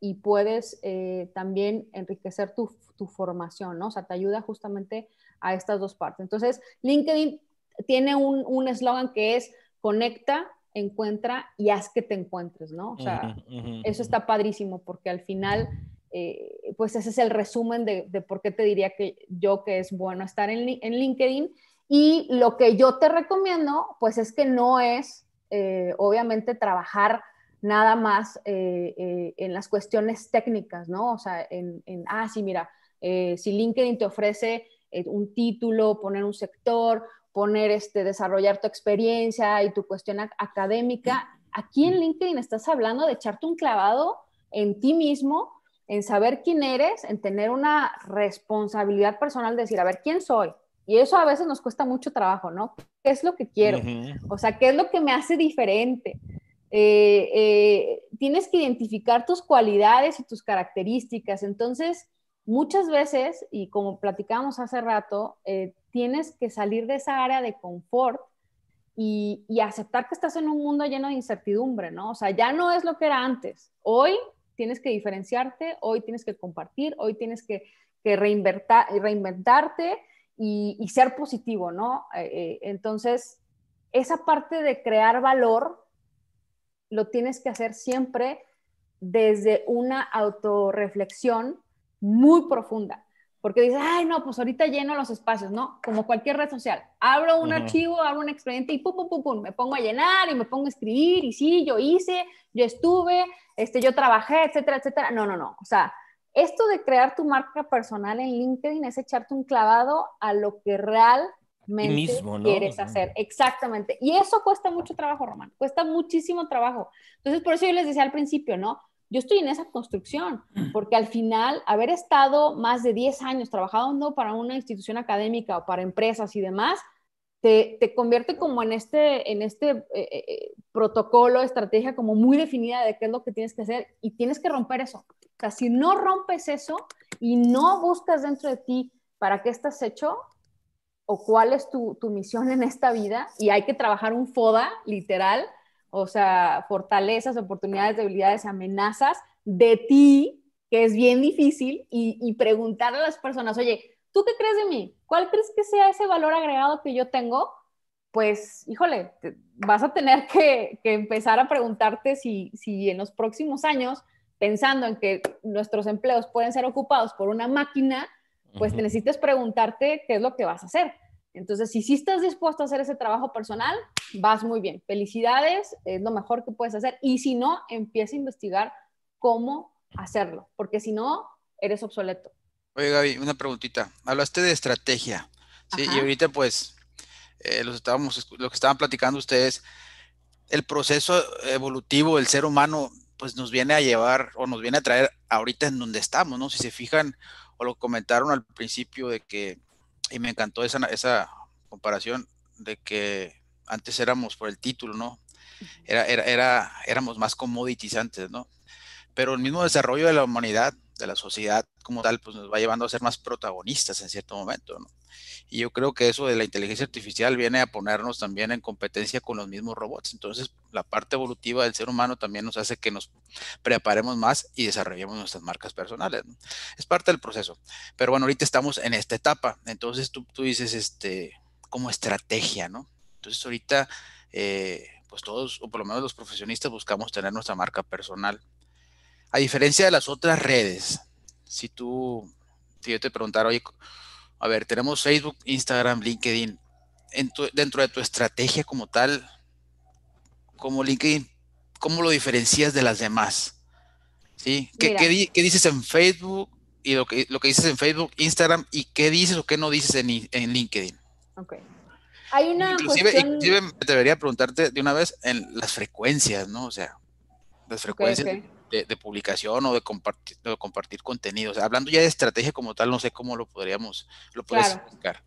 y puedes eh, también enriquecer tu, formación, ¿no? O sea, te ayuda justamente a estas dos partes. Entonces, LinkedIn tiene un eslogan que es conecta, encuentra y haz que te encuentres, ¿no? O sea, eso está padrísimo porque al final, eh, pues ese es el resumen de, por qué te diría que yo que es bueno estar en, en LinkedIn y lo que yo te recomiendo, pues es que no es, eh, obviamente, trabajar nada más eh, eh, en las cuestiones técnicas, ¿no? O sea, en, ah, sí, mira, si LinkedIn te ofrece un título, poner un sector, poner, este, desarrollar tu experiencia y tu cuestión académica, aquí en LinkedIn estás hablando de echarte un clavado en ti mismo, en saber quién eres, en tener una responsabilidad personal, de decir, a ver, ¿quién soy? Y eso a veces nos cuesta mucho trabajo, ¿no? ¿Qué es lo que quiero? O sea, ¿qué es lo que me hace diferente? Eh, eh, tienes que identificar tus cualidades y tus características. Entonces, muchas veces, y como platicábamos hace rato, eh, tienes que salir de esa área de confort y, aceptar que estás en un mundo lleno de incertidumbre, ¿no? O sea, ya no es lo que era antes. Hoy tienes que diferenciarte, hoy tienes que compartir, hoy tienes que, que reinventarte y, ser positivo, ¿no? Eh, eh, entonces, esa parte de crear valor lo tienes que hacer siempre desde una autorreflexión muy profunda. Porque dices, ay, no, pues ahorita lleno los espacios, ¿no? Como cualquier red social. Abro un archivo, abro un expediente y pum, pum, pum, pum, me pongo a llenar y me pongo a escribir y sí, yo hice, yo estuve, este, yo trabajé, etcétera, etcétera. No, no, no. O sea, esto de crear tu marca personal en LinkedIn es echarte un clavado a lo que realmente quieres hacer. Exactamente. Y eso cuesta mucho trabajo, Román. Cuesta muchísimo trabajo. Entonces, por eso yo les decía al principio, ¿no? Yo estoy en esa construcción, porque al final, haber estado más de 10 años trabajando para una institución académica o para empresas y demás, te, convierte como en este, en este eh, eh, protocolo, estrategia como muy definida de qué es lo que tienes que hacer y tienes que romper eso. O sea, si no rompes eso y no buscas dentro de ti para qué estás hecho o cuál es tu, tu misión en esta vida, y hay que trabajar un FODA, literal, o sea, fortalezas, oportunidades, debilidades, amenazas de ti, que es bien difícil, y, y preguntarle a las personas, oye, ¿tú qué crees de mí? ¿Cuál crees que sea ese valor agregado que yo tengo? Pues, híjole, vas a tener que, que empezar a preguntarte si, si en los próximos años pensando en que nuestros empleos pueden ser ocupados por una máquina, pues necesitas preguntarte qué es lo que vas a hacer. Entonces, si sí estás dispuesto a hacer ese trabajo personal, vas muy bien. Felicidades, es lo mejor que puedes hacer. Y si no, empieza a investigar cómo hacerlo, porque si no, eres obsoleto. Oye, Gaby, una preguntita. Hablaste de estrategia, ¿sí? Y ahorita, pues, eh, los estábamos, lo que estaban platicando ustedes, el proceso evolutivo del ser humano, pues nos viene a llevar o nos viene a traer ahorita en donde estamos, ¿no? Si se fijan, o lo comentaron al principio de que, y me encantó esa, esa comparación, de que antes éramos por el título, ¿no? Era, era, era, éramos más commodities antes, ¿no? Pero el mismo desarrollo de la humanidad, de la sociedad como tal, pues nos va llevando a ser más protagonistas en cierto momento. Y yo creo que eso de la inteligencia artificial viene a ponernos también en competencia con los mismos robots. Entonces, la parte evolutiva del ser humano también nos hace que nos preparemos más y desarrollemos nuestras marcas personales. Es parte del proceso. Pero bueno, ahorita estamos en esta etapa. Entonces, tú, tú dices, este, como estrategia, ¿no? Entonces, ahorita, eh, pues todos, o por lo menos los profesionistas, buscamos tener nuestra marca personal. A diferencia de las otras redes, si tú, si yo te preguntara, oye, a ver, tenemos Facebook, Instagram, LinkedIn. dentro de tu estrategia como tal, como LinkedIn, ¿cómo lo diferencias de las demás? ¿Sí? ¿Qué, qué, dices en Facebook y lo que, lo que dices en Facebook, Instagram y qué dices o qué no dices en, en LinkedIn? Ok. Hay una inclusive, cuestión... inclusive debería preguntarte de una vez en las frecuencias, ¿no? O sea, las frecuencias de, publicación o de compartir, de compartir contenido. O sea, hablando ya de estrategia como tal, no sé cómo lo podríamos, lo puedes explicar.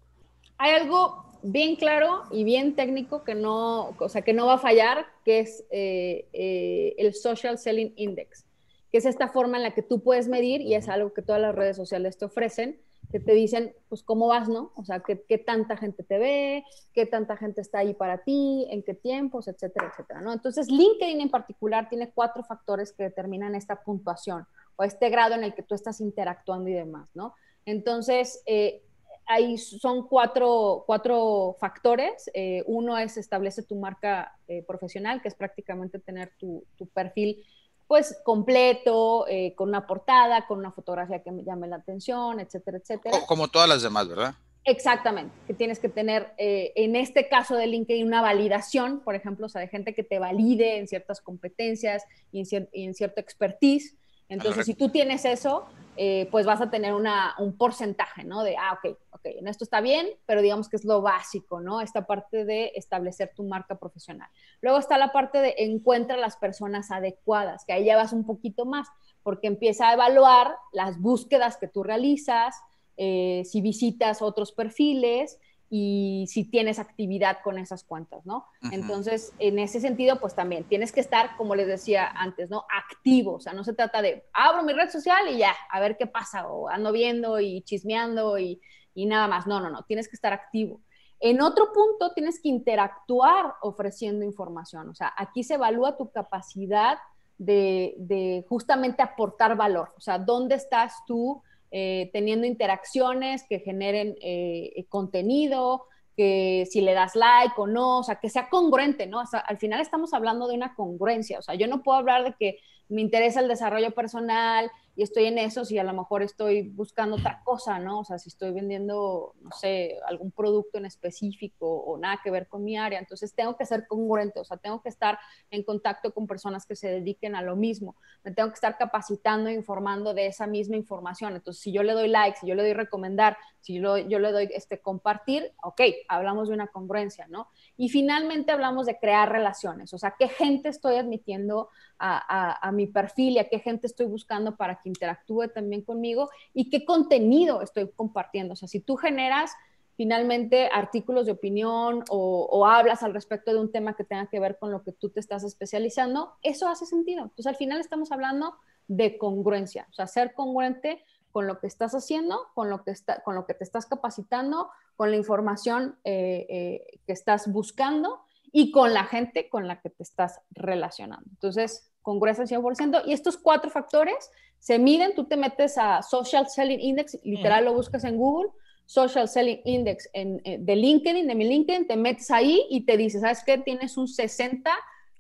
Hay algo bien claro y bien técnico que no, o sea, que no va a fallar, que es eh, eh, el Social Selling Index, que es esta forma en la que tú puedes medir y es algo que todas las redes sociales te ofrecen que te dicen, pues, cómo vas, ¿no? O sea, qué, qué, tanta gente te ve, qué tanta gente está ahí para ti, en qué tiempos, etcétera, etcétera, ¿no? Entonces, LinkedIn en particular tiene cuatro factores que determinan esta puntuación o este grado en el que tú estás interactuando y demás, ¿no? Entonces, eh, ahí son cuatro, cuatro factores. Eh, uno es establece tu marca eh, profesional, que es prácticamente tener tu, tu perfil pues completo, eh, con una portada, con una fotografía que me llame la atención, etcétera, etcétera. Como todas las demás, ¿verdad? Exactamente, que tienes que tener, eh, en este caso de LinkedIn, una validación, por ejemplo, o sea, de gente que te valide en ciertas competencias y en, y en cierto expertise. Entonces, si tú tienes eso, eh, pues vas a tener una, un porcentaje, ¿no? De, ah, ok, ok, en esto está bien, pero digamos que es lo básico, ¿no? Esta parte de establecer tu marca profesional. Luego está la parte de encuentra las personas adecuadas, que ahí ya vas un poquito más, porque empieza a evaluar las búsquedas que tú realizas, eh, si visitas otros perfiles, y si tienes actividad con esas cuentas, ¿no? Entonces, en ese sentido, pues también tienes que estar, como les decía antes, ¿no? Activo, o sea, no se trata de, abro mi red social y ya, a ver qué pasa, o ando viendo y chismeando y, nada más, no, no, no, tienes que estar activo. En otro punto, tienes que interactuar ofreciendo información, o sea, aquí se evalúa tu capacidad de, de justamente aportar valor, o sea, ¿dónde estás tú? Eh, teniendo interacciones que generen eh, contenido, que si le das like o no, o sea, que sea congruente, ¿no? al final estamos hablando de una congruencia, o sea, yo no puedo hablar de que me interesa el desarrollo personal y estoy en eso si a lo mejor estoy buscando otra cosa, ¿no? O sea, si estoy vendiendo, no sé, algún producto en específico o nada que ver con mi área, entonces tengo que ser congruente, o sea, tengo que estar en contacto con personas que se dediquen a lo mismo, me tengo que estar capacitando e informando de esa misma información. Entonces, si yo le doy like, si yo le doy recomendar, si yo, yo le doy este compartir, ok, hablamos de una congruencia, ¿no? Y finalmente hablamos de crear relaciones, o sea, qué gente estoy admitiendo a, a, mi perfil y a qué gente estoy buscando para que interactúe también conmigo y qué contenido estoy compartiendo. O sea, si tú generas finalmente artículos de opinión o, hablas al respecto de un tema que tenga que ver con lo que tú te estás especializando, eso hace sentido. Entonces, al final estamos hablando de congruencia, o sea, ser congruente con lo que estás haciendo, con lo que, está, con lo que te estás capacitando, con la información eh, eh, que estás buscando y con la gente con la que te estás relacionando. Entonces, congruencia al 100%. Y estos cuatro factores se miden, tú te metes a Social Selling Index, literal lo buscas en Google, Social Selling Index en, eh, de LinkedIn, de mi LinkedIn, te metes ahí y te dice, ¿sabes qué? Tienes un 60,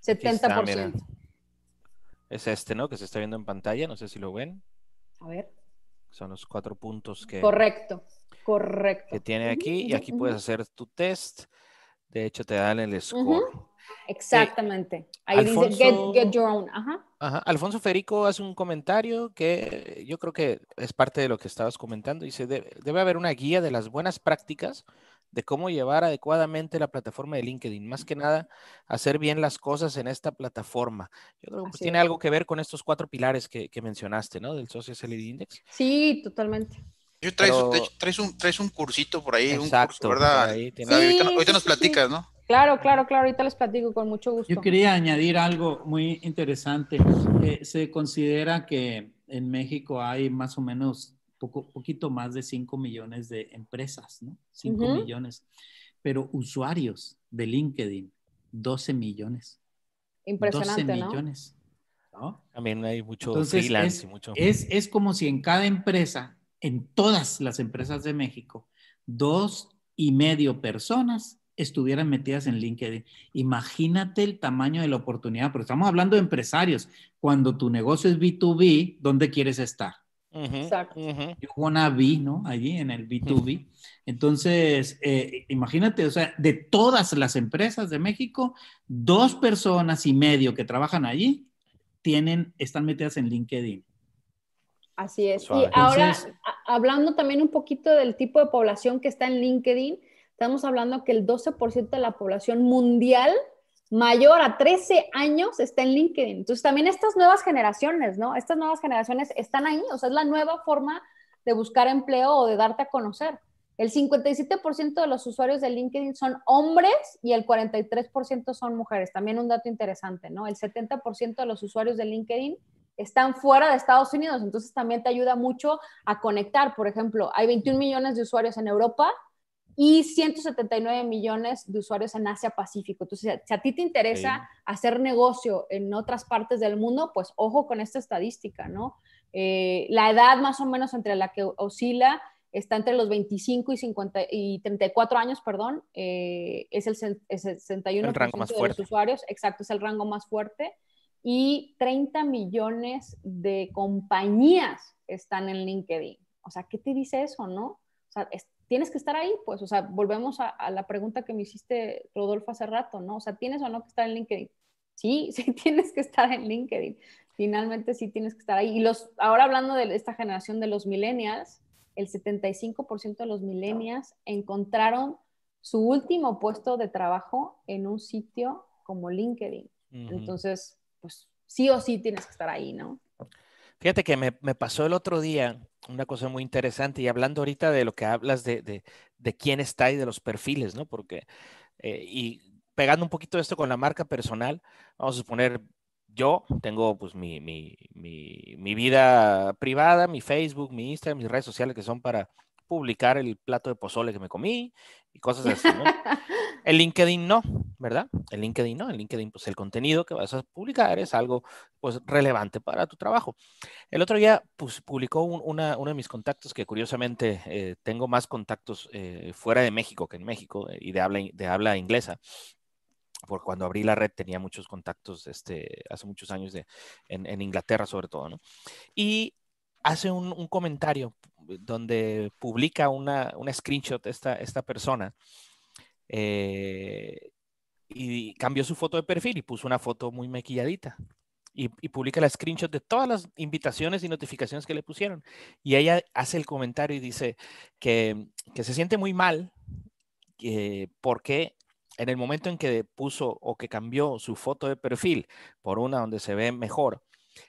70%. es este, ¿no? Que se está viendo en pantalla, no sé si lo ven. A ver. Son los cuatro puntos que... Correcto, correcto. Que tiene aquí y aquí puedes hacer tu test De hecho, te dan el score. Exactamente. Ahí dice get, get, your own. Ajá. Ajá. Alfonso Ferico hace un comentario que yo creo que es parte de lo que estabas comentando. Dice, debe haber una guía de las buenas prácticas de cómo llevar adecuadamente la plataforma de LinkedIn. Más que nada, hacer bien las cosas en esta plataforma. Yo creo que pues, tiene algo que ver con estos cuatro pilares que, mencionaste, ¿no? Del Social Selling Index. Sí, totalmente. Yo traes, traes, un, traes un cursito por ahí, exacto, un curso, ¿verdad? ahorita, nos platicas, ¿no? Claro, claro, claro, ahorita les platico con mucho gusto. Yo quería añadir algo muy interesante. se considera que en México hay más o menos poco, poquito más de 5 millones de empresas, ¿no? 5 millones. Pero usuarios de LinkedIn, 12 millones. Impresionante, 12 millones. ¿no? También hay mucho freelance y mucho. Es, es como si en cada empresa, en todas las empresas de México, dos y medio personas estuvieran metidas en LinkedIn. Imagínate el tamaño de la oportunidad, pero estamos hablando de empresarios. Cuando tu negocio es B2B, ¿dónde quieres estar? Exacto. You wanna be, ¿no? Allí en el B2B. Entonces, eh, imagínate, o sea, de todas las empresas de México, dos personas y medio que trabajan allí tienen, están metidas en LinkedIn. Así es. Y ahora, hablando también un poquito del tipo de población que está en LinkedIn, estamos hablando que el 12% de la población mundial mayor a 13 años está en LinkedIn. Entonces también estas nuevas generaciones, ¿no? Estas nuevas generaciones están ahí, o sea, es la nueva forma de buscar empleo o de darte a conocer. El 57% de los usuarios de LinkedIn son hombres y el 43% son mujeres. También un dato interesante, ¿no? El 70% de los usuarios de LinkedIn están fuera de Estados Unidos, entonces también te ayuda mucho a conectar. Por ejemplo, hay 21 millones de usuarios en Europa y 179 millones de usuarios en Asia Pacífico. Entonces, si a ti te interesa hacer negocio en otras partes del mundo, pues ojo con esta estadística, ¿no? Eh, la edad más o menos entre la que oscila está entre los 25 y, 50, y 34 años, perdón, eh, es el, 61% de los usuarios, exacto, es el rango más fuerte, y 30 millones de compañías están en LinkedIn. O sea, ¿qué te dice eso, no? O sea, tienes que estar ahí, pues, o sea, volvemos a, la pregunta que me hiciste, Rodolfo, hace rato, ¿no? O sea, ¿tienes o no que estar en LinkedIn? Sí, sí tienes que estar en LinkedIn. Finalmente sí tienes que estar ahí. Y los, ahora hablando de esta generación de los millennials, el 75% de los millennials encontraron su último puesto de trabajo en un sitio como LinkedIn. Entonces, pues sí o sí tienes que estar ahí, ¿no? Fíjate que me, me pasó el otro día una cosa muy interesante y hablando ahorita de lo que hablas de, de, de quién está y de los perfiles, ¿no? Porque, eh, y pegando un poquito esto con la marca personal, vamos a suponer, yo tengo pues mi, mi, mi, mi vida privada, mi Facebook, mi Instagram, mis redes sociales que son para publicar el plato de pozole que me comí y cosas así, ¿no? El LinkedIn no, ¿verdad? El LinkedIn no, el LinkedIn, pues el contenido que vas a publicar es algo, pues, relevante para tu trabajo. El otro día, pues, publicó uno de mis contactos, que curiosamente eh, tengo más contactos eh, fuera de México que en México eh, y de habla, de habla inglesa, porque cuando abrí la red tenía muchos contactos este, hace muchos años de, en, Inglaterra sobre todo, ¿no? Y hace un, comentario donde publica una, una screenshot esta, esta persona eh, y cambió su foto de perfil y puso una foto muy maquilladita. Y, publica la screenshot de todas las invitaciones y notificaciones que le pusieron. Y ella hace el comentario y dice que, que se siente muy mal porque en el momento en que puso o que cambió su foto de perfil por una donde se ve mejor,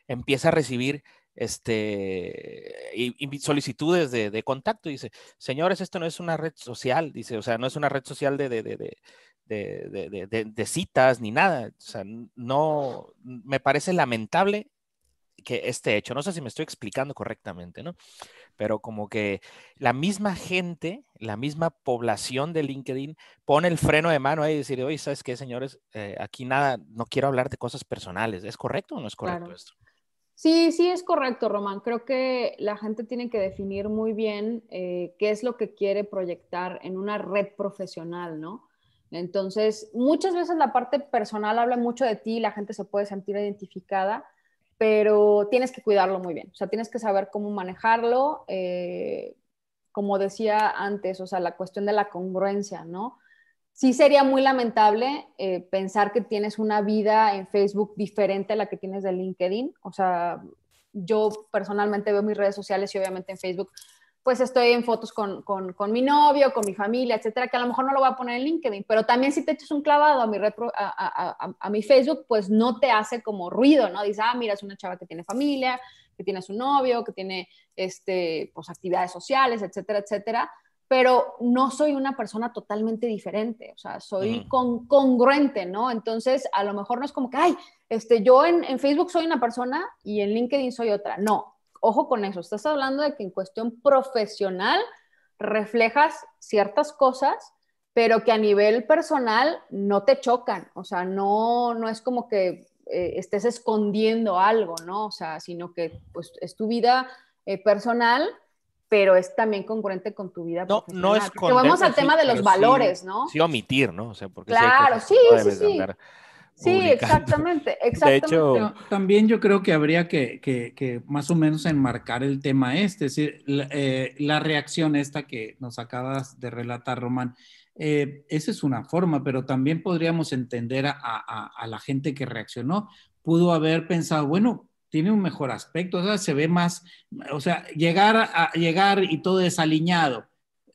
empieza a recibir este, y, solicitudes de, de, contacto. Dice, señores, esto no es una red social, dice, o sea, no es una red social de, de, de citas ni nada. O sea, no, me parece lamentable que este hecho, no sé si me estoy explicando correctamente, ¿no? Pero como que la misma gente, la misma población de LinkedIn pone el freno de mano ahí y decir, oye, ¿sabes qué, señores? Eh, aquí nada, no quiero hablar de cosas personales. ¿Es correcto o no es correcto esto? Sí, sí es correcto, Román. Creo que la gente tiene que definir muy bien eh, qué es lo que quiere proyectar en una red profesional, ¿no? Entonces, muchas veces la parte personal habla mucho de ti, la gente se puede sentir identificada, pero tienes que cuidarlo muy bien. O sea, tienes que saber cómo manejarlo. Eh, como decía antes, o sea, la cuestión de la congruencia, ¿no? Sí sería muy lamentable eh, pensar que tienes una vida en Facebook diferente a la que tienes de LinkedIn. O sea, yo personalmente veo mis redes sociales y obviamente en Facebook pues estoy en fotos con, con, mi novio, con mi familia, etcétera, que a lo mejor no lo voy a poner en LinkedIn, pero también si te echas un clavado a mi, a, a, a, mi Facebook, pues no te hace como ruido, ¿no? Dices, ah, mira, es una chava que tiene familia, que tiene su novio, que tiene este, pues, actividades sociales, etcétera, etcétera, pero no soy una persona totalmente diferente, o sea, soy con, congruente, ¿no? Entonces, a lo mejor no es como que, ay, este, yo en, en Facebook soy una persona y en LinkedIn soy otra, no, ojo con eso, estás hablando de que en cuestión profesional reflejas ciertas cosas, pero que a nivel personal no te chocan, o sea, no, no es como que eh, estés escondiendo algo, ¿no? O sea, sino que pues es tu vida eh, personal, pero es también congruente con tu vida no, profesional. No es Porque vamos al tema de los valores, ¿no? Sí, omitir, ¿no? O sea, porque claro, sí, sí, sí. Sí, exactamente, exactamente. De hecho, también yo creo que habría que, que, que, más o menos enmarcar el tema este, es decir, la, eh, la reacción esta que nos acabas de relatar, Román, eh, esa es una forma, pero también podríamos entender a, a, a, la gente que reaccionó. Pudo haber pensado, bueno, tiene un mejor aspecto, o sea, se ve más, o sea, llegar, a, llegar y todo desaliñado.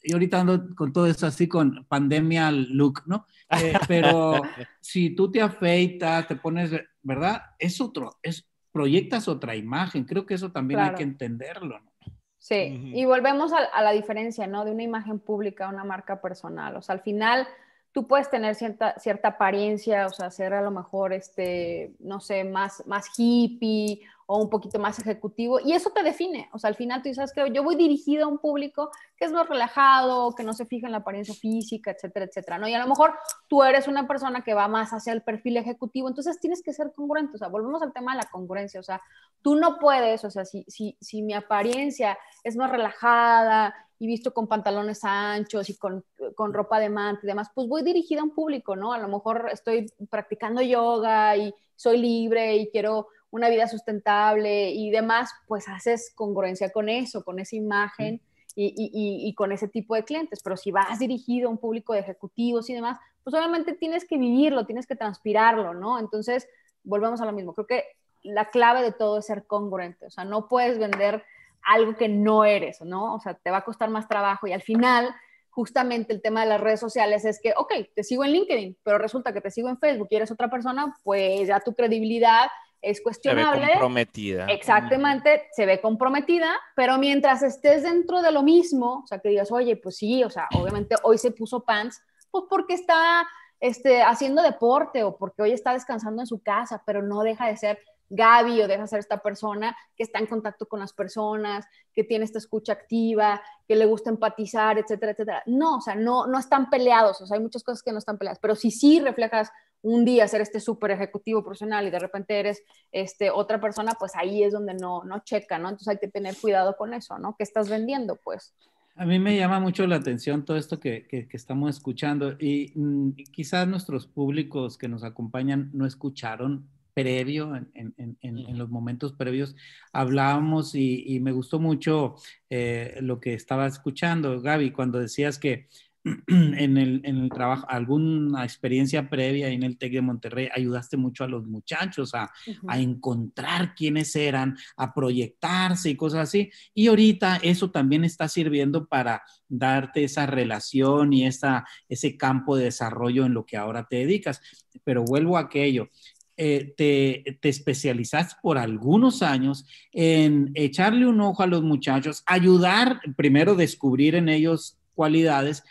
Y ahorita ando con todo eso así con pandemia look, ¿no? Eh, pero si tú te afeitas, te pones, ¿verdad? Es otro, es, proyectas otra imagen. Creo que eso también claro. hay que entenderlo, ¿no? Sí, uh -huh. y volvemos a, a, la diferencia, ¿no? De una imagen pública a una marca personal. O sea, al final tú puedes tener cierta, cierta apariencia, o sea, ser a lo mejor, este, no sé, más, más hippie o un poquito más ejecutivo, y eso te define, o sea, al final tú dices que yo voy dirigido a un público que es más relajado, que no se fija en la apariencia física, etcétera, etcétera, ¿no? Y a lo mejor tú eres una persona que va más hacia el perfil ejecutivo, entonces tienes que ser congruente, o sea, volvemos al tema de la congruencia, o sea, tú no puedes, o sea, si, si, si mi apariencia es más relajada y visto con pantalones anchos y con, con ropa de manta y demás, pues voy dirigida a un público, ¿no? A lo mejor estoy practicando yoga y soy libre y quiero una vida sustentable y demás, pues haces congruencia con eso, con esa imagen y, y, y, con ese tipo de clientes. Pero si vas dirigido a un público de ejecutivos y demás, pues obviamente tienes que vivirlo, tienes que transpirarlo, ¿no? Entonces, volvemos a lo mismo. Creo que la clave de todo es ser congruente. O sea, no puedes vender algo que no eres, ¿no? O sea, te va a costar más trabajo y al final justamente el tema de las redes sociales es que, ok, te sigo en LinkedIn, pero resulta que te sigo en Facebook y eres otra persona, pues ya tu credibilidad es cuestionable. Se ve comprometida. Exactamente, se ve comprometida, pero mientras estés dentro de lo mismo, o sea, que digas, oye, pues sí, o sea, obviamente hoy se puso pants, pues porque está este, haciendo deporte o porque hoy está descansando en su casa, pero no deja de ser Gaby o deja de ser esta persona que está en contacto con las personas, que tiene esta escucha activa, que le gusta empatizar, etcétera, etcétera. No, o sea, no, no están peleados, o sea, hay muchas cosas que no están peleadas, pero si sí reflejas un día ser este súper ejecutivo profesional y de repente eres este, otra persona, pues ahí es donde no, no checa, ¿no? Entonces hay que tener cuidado con eso, ¿no? ¿Qué estás vendiendo, pues? A mí me llama mucho la atención todo esto que, que, que estamos escuchando y mm, quizás nuestros públicos que nos acompañan no escucharon previo, en, en, en, en, los momentos previos, hablábamos y, y me gustó mucho eh, lo que estaba escuchando, Gaby, cuando decías que en el, en el trabajo, alguna experiencia previa en el TEC de Monterrey, ayudaste mucho a los muchachos a, uh -huh. a, encontrar quiénes eran, a proyectarse y cosas así. Y ahorita eso también está sirviendo para darte esa relación y esa, ese campo de desarrollo en lo que ahora te dedicas. Pero vuelvo a aquello. Eh, te, te, especializaste por algunos años en echarle un ojo a los muchachos, ayudar, primero descubrir en ellos cualidades,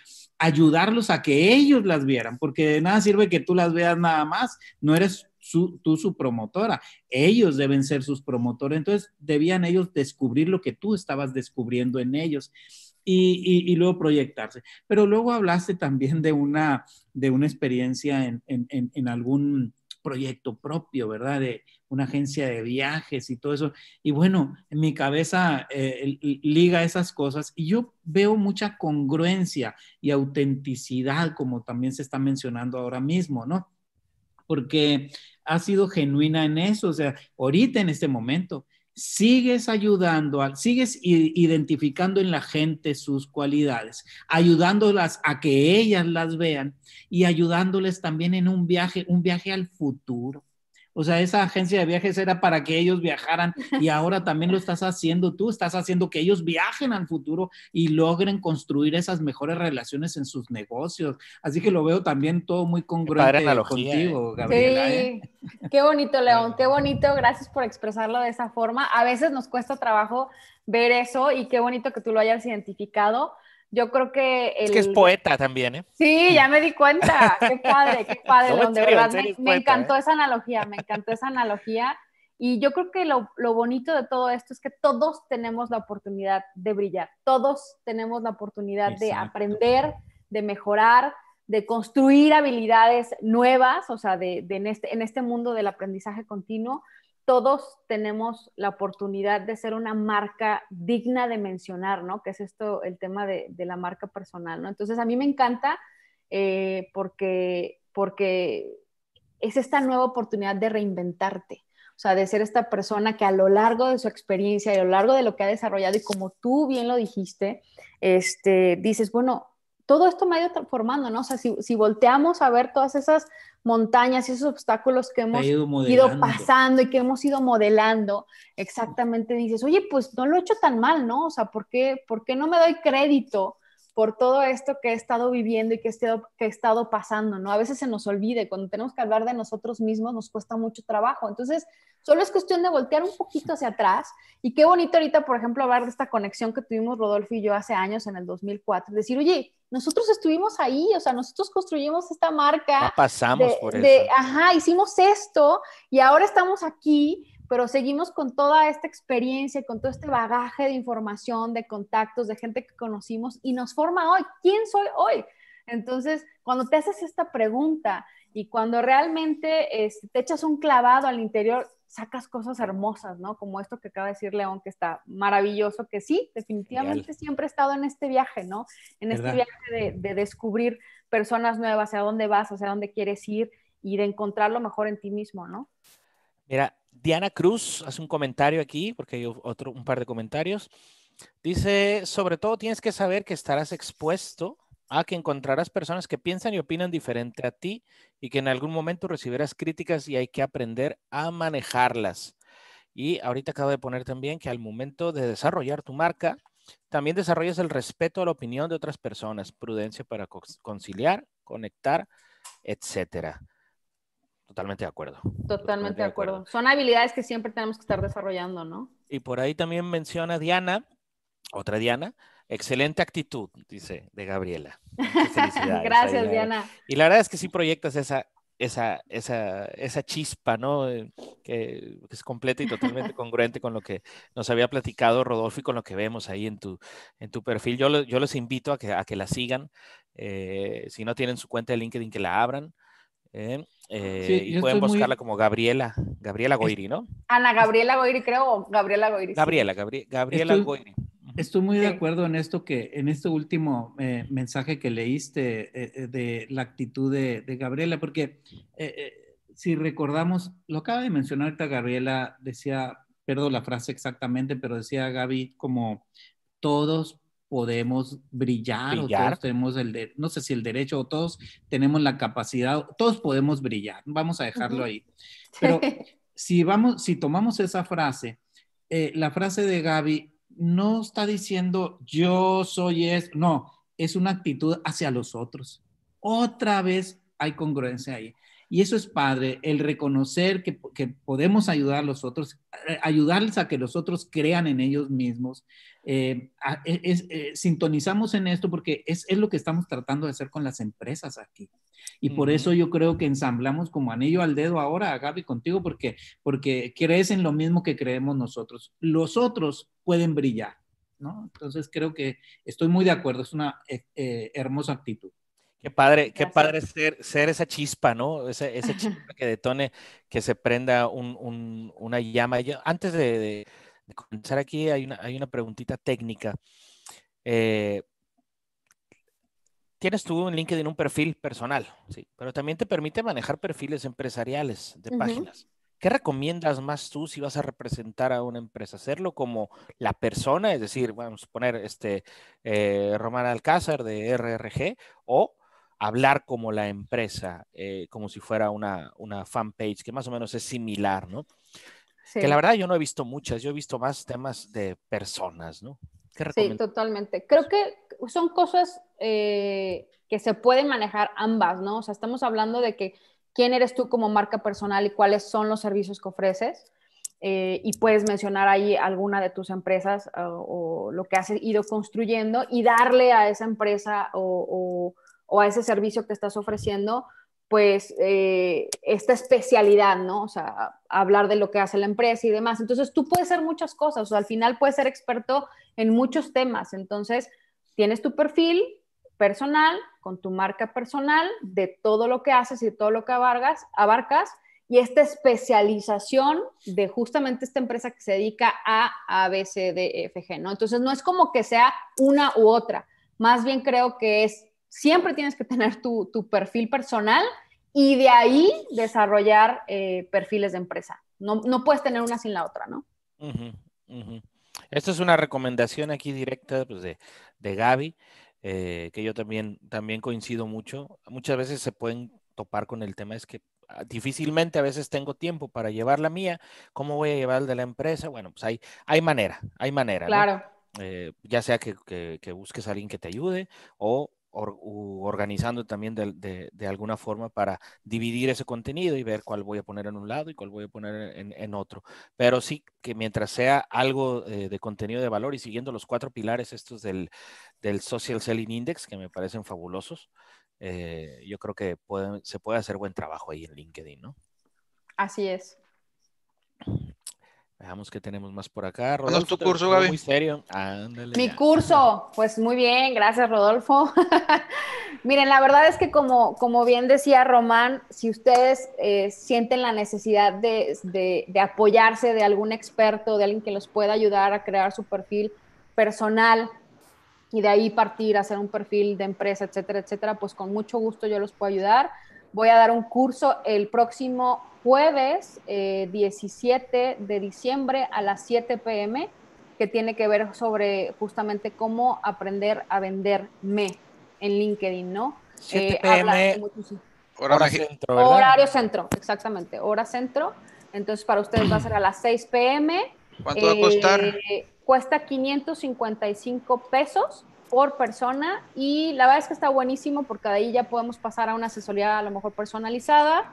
ayudarlos a que ellos las vieran, porque de nada sirve que tú las veas nada más, no eres tú su promotora, ellos deben ser sus promotores, entonces debían ellos descubrir lo que tú estabas descubriendo en ellos. Y, luego proyectarse. Pero luego hablaste también de una, de una experiencia en, en, en, en algún proyecto propio, ¿verdad? De una agencia de viajes y todo eso. Y bueno, en mi cabeza eh, liga esas cosas y yo veo mucha congruencia y autenticidad, como también se está mencionando ahora mismo, ¿no? Porque ha sido genuina en eso, o sea, ahorita en este momento sigues ayudando, sigues identificando en la gente sus cualidades, ayudándolas a que ellas las vean y ayudándoles también en un viaje, un viaje al futuro. O sea, esa agencia de viajes era para que ellos viajaran y ahora también lo estás haciendo tú, estás haciendo que ellos viajen al futuro y logren construir esas mejores relaciones en sus negocios. Así que lo veo también todo muy congruente contigo, ¿eh? Gabriela. Sí, ¿eh? qué bonito, León, qué bonito. Gracias por expresarlo de esa forma. A veces nos cuesta trabajo ver eso y qué bonito que tú lo hayas identificado yo creo que... Es que es poeta también, ¿eh? Sí, ya me di cuenta. Qué padre, qué padre. de verdad, me, encantó ¿eh? esa analogía, me encantó esa analogía. Y yo creo que lo, lo, bonito de todo esto es que todos tenemos la oportunidad de brillar, todos tenemos la oportunidad de aprender, de mejorar, de construir habilidades nuevas, o sea, de, de en, este, en este mundo del aprendizaje continuo todos tenemos la oportunidad de ser una marca digna de mencionar, ¿no? Que es esto, el tema de, la marca personal, ¿no? Entonces, a mí me encanta eh, porque, es esta nueva oportunidad de reinventarte, o sea, de ser esta persona que a lo largo de su experiencia y a lo largo de lo que ha desarrollado y como tú bien lo dijiste, este, dices, bueno, todo esto me ha ido transformando, ¿no? O sea, si, si volteamos a ver todas esas montañas y esos obstáculos que hemos ido, pasando y que hemos ido modelando, exactamente dices, oye, pues no lo he hecho tan mal, ¿no? O sea, ¿por qué, ¿por qué no me doy crédito por todo esto que he estado viviendo y que he, estado, que he estado pasando, ¿no? A veces se nos olvide, cuando tenemos que hablar de nosotros mismos nos cuesta mucho trabajo. Entonces, solo es cuestión de voltear un poquito hacia atrás. Y qué bonito ahorita, por ejemplo, hablar de esta conexión que tuvimos Rodolfo y yo hace años, en el 2004. Decir, oye, nosotros estuvimos ahí, o sea, nosotros construimos esta marca. pasamos por eso. Ajá, hicimos esto y ahora estamos aquí pero seguimos con toda esta experiencia, con todo este bagaje de información, de contactos, de gente que conocimos y nos forma hoy. ¿Quién soy hoy? Entonces, cuando te haces esta pregunta y cuando realmente este, te echas un clavado al interior, sacas cosas hermosas, ¿no? Como esto que acaba de decir León, que está maravilloso, que sí, definitivamente siempre he estado en este viaje, ¿no? En este viaje de, de, descubrir personas nuevas, hacia dónde vas, hacia dónde quieres ir y de encontrar lo mejor en ti mismo, ¿no? Mira, Diana Cruz hace un comentario aquí, porque hay otro, un par de comentarios. Dice, sobre todo tienes que saber que estarás expuesto a que encontrarás personas que piensan y opinan diferente a ti y que en algún momento recibirás críticas y hay que aprender a manejarlas. Y ahorita acabo de poner también que al momento de desarrollar tu marca, también desarrollas el respeto a la opinión de otras personas, prudencia para conciliar, conectar, etcétera. Totalmente de acuerdo. Totalmente, de, acuerdo. Son habilidades que siempre tenemos que estar desarrollando, ¿no? Y por ahí también menciona Diana, otra Diana, excelente actitud, dice de Gabriela. Gracias, Diana. Y la verdad es que sí proyectas esa, esa, esa, esa chispa, ¿no? Eh, que, es completa y totalmente congruente con lo que nos había platicado Rodolfo y con lo que vemos ahí en tu, en tu perfil. Yo, yo los invito a que, a que la sigan. Eh, si no tienen su cuenta de LinkedIn, que la abran. ¿Eh? Eh, y pueden buscarla como Gabriela, Gabriela Goiri, ¿no? Ana Gabriela Goiri, creo, o Gabriela Goiri. Gabriela, Gabriela estoy, Goiri. Estoy muy de acuerdo en esto que, en este último eh, mensaje que leíste de la actitud de, Gabriela, porque si recordamos, lo acaba de mencionar ahorita Gabriela, decía, perdón la frase exactamente, pero decía Gaby como todos podemos brillar, o todos tenemos el, no sé si el derecho o todos tenemos la capacidad, todos podemos brillar, vamos a dejarlo ahí. Pero si vamos, si tomamos esa frase, eh, la frase de Gaby no está diciendo yo soy es, no, es una actitud hacia los otros. Otra vez hay congruencia ahí. Y eso es padre, el reconocer que, podemos ayudar a los otros, eh, ayudarles a que los otros crean en ellos mismos. Eh, e, eh, sintonizamos en esto porque es, lo que estamos tratando de hacer con las empresas aquí. Y por eso yo creo que ensamblamos como anillo al dedo ahora, Gaby, contigo, porque, porque crees en lo mismo que creemos nosotros. Los otros pueden brillar, ¿no? Entonces creo que estoy muy de acuerdo, es una hermosa actitud. Qué padre, qué padre ser, ser esa chispa, ¿no? Esa, esa chispa que detone, que se prenda un, una llama. antes de, comenzar aquí, hay una, hay una preguntita técnica. Eh, tienes tú en LinkedIn un perfil personal, sí, pero también te permite manejar perfiles empresariales de páginas. ¿qué recomiendas más tú si vas a representar a una empresa? ¿Hacerlo como la persona, es decir, vamos a poner este eh, Román Alcázar de RRG, o hablar como la empresa, eh, como si fuera una, una fanpage, que más o menos es similar, ¿no? Que la verdad yo no he visto muchas, yo he visto más temas de personas, ¿no? sí, totalmente. Creo que son cosas eh, que se pueden manejar ambas, ¿no? O sea, estamos hablando de que quién eres tú como marca personal y cuáles son los servicios que ofreces. Eh, y puedes mencionar ahí alguna de tus empresas o, lo que has ido construyendo y darle a esa empresa o, o a ese servicio que estás ofreciendo pues eh, esta especialidad, ¿no? O sea, hablar de lo que hace la empresa y demás. Entonces, tú puedes ser muchas cosas, o al final puedes ser experto en muchos temas. Entonces, tienes tu perfil personal con tu marca personal de todo lo que haces y de todo lo que abarcas, abarcas y esta especialización de justamente esta empresa que se dedica a A, B, C, D, F, G, ¿no? Entonces, no es como que sea una u otra, más bien creo que es siempre tienes que tener tu, perfil personal y de ahí desarrollar eh, perfiles de empresa. No, puedes tener una sin la otra, ¿no? Esta es una recomendación aquí directa pues, de, de Gaby, eh, que yo también, también coincido mucho. Muchas veces se pueden topar con el tema, es que ah, difícilmente a veces tengo tiempo para llevar la mía. ¿Cómo voy a llevar el de la empresa? Bueno, pues hay, hay manera, hay manera. Claro. Eh, ya sea que, que, busques a alguien que te ayude o organizando también de, alguna forma para dividir ese contenido y ver cuál voy a poner en un lado y cuál voy a poner en, otro. Pero sí que mientras sea algo eh, de contenido de valor y siguiendo los cuatro pilares estos del, Social Selling Index, que me parecen fabulosos, eh, yo creo que se puede hacer buen trabajo ahí en LinkedIn, ¿no? Así es. Veamos qué tenemos más por acá. ¿Cuándo es tu curso, Gaby? Muy serio. Mi curso, pues muy bien, gracias, Rodolfo. Miren, la verdad es que como, como bien decía Román, si ustedes eh, sienten la necesidad de, de, apoyarse de algún experto, de alguien que los pueda ayudar a crear su perfil personal y de ahí partir a hacer un perfil de empresa, etcétera, etcétera, pues con mucho gusto yo los puedo ayudar. Voy a dar un curso el próximo jueves 17 eh, de diciembre a las 7 pm, que tiene que ver sobre justamente cómo aprender a venderme en LinkedIn, ¿no? 7 pm. Hora centro, Horario centro, exactamente, hora centro. Entonces, para ustedes va a ser a las 6 pm. ¿Cuánto va a costar? Eh, cuesta 555 pesos por persona y la verdad es que está buenísimo porque de ahí ya podemos pasar a una asesoría a lo mejor personalizada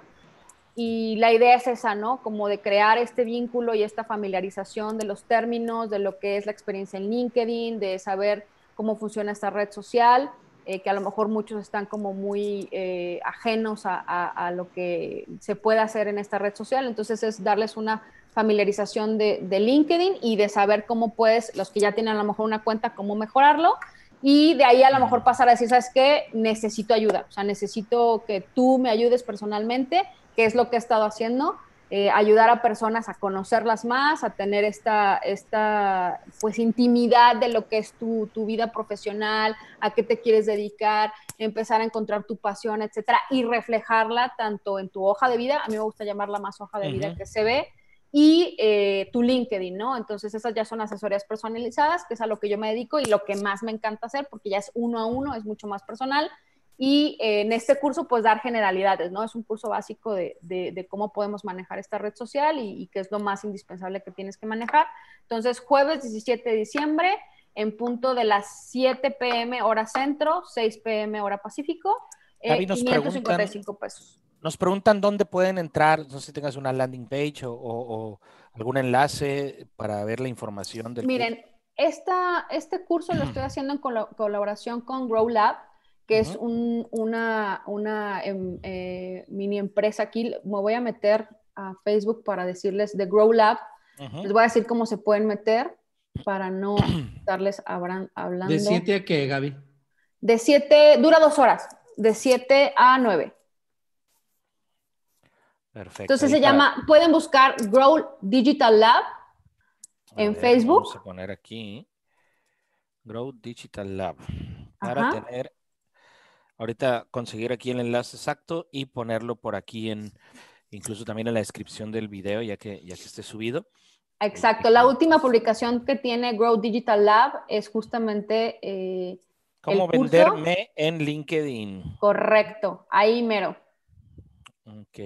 y la idea es esa, ¿no? Como de crear este vínculo y esta familiarización de los términos, de lo que es la experiencia en LinkedIn, de saber cómo funciona esta red social, eh, que a lo mejor muchos están como muy eh, ajenos a, lo que se puede hacer en esta red social. Entonces es darles una familiarización de, de LinkedIn y de saber cómo puedes, los que ya tienen a lo mejor una cuenta, cómo mejorarlo y de ahí a lo mejor pasar a decir, ¿sabes qué? Necesito ayuda, o sea, necesito que tú me ayudes personalmente que es lo que he estado haciendo, eh, ayudar a personas a conocerlas más, a tener esta, esta pues, intimidad de lo que es tu, tu, vida profesional, a qué te quieres dedicar, empezar a encontrar tu pasión, etcétera, y reflejarla tanto en tu hoja de vida, a mí me gusta llamarla más hoja de vida que se ve, y eh, tu LinkedIn, ¿no? Entonces esas ya son asesorías personalizadas, que es a lo que yo me dedico y lo que más me encanta hacer, porque ya es uno a uno, es mucho más personal y eh, en este curso, pues dar generalidades, ¿no? Es un curso básico de, de, cómo podemos manejar esta red social y, qué es lo más indispensable que tienes que manejar. Entonces, jueves 17 de diciembre, en punto de las 7 pm hora centro, 6 pm hora pacífico, eh, 555 pesos. Nos preguntan dónde pueden entrar, no sé si tengas una landing page o, algún enlace para ver la información del Miren, Esta, este curso lo estoy haciendo en colaboración con Grow Lab que es una, una em, eh, mini empresa aquí. Me voy a meter a Facebook para decirles de Grow Lab. Les voy a decir cómo se pueden meter para no estarles hablando. ¿De 7 a qué, Gaby? De 7, dura dos horas, de 7 a 9. Perfecto. Entonces se llama, pueden buscar Grow Digital Lab en Facebook. Vamos a poner aquí Grow Digital Lab para tener ahorita conseguir aquí el enlace exacto y ponerlo por aquí en, incluso también en la descripción del video, ya que, ya que esté subido. Exacto, la última publicación que tiene Grow Digital Lab es justamente... Eh, ¿Cómo venderme en LinkedIn? Correcto, ahí mero. Ok,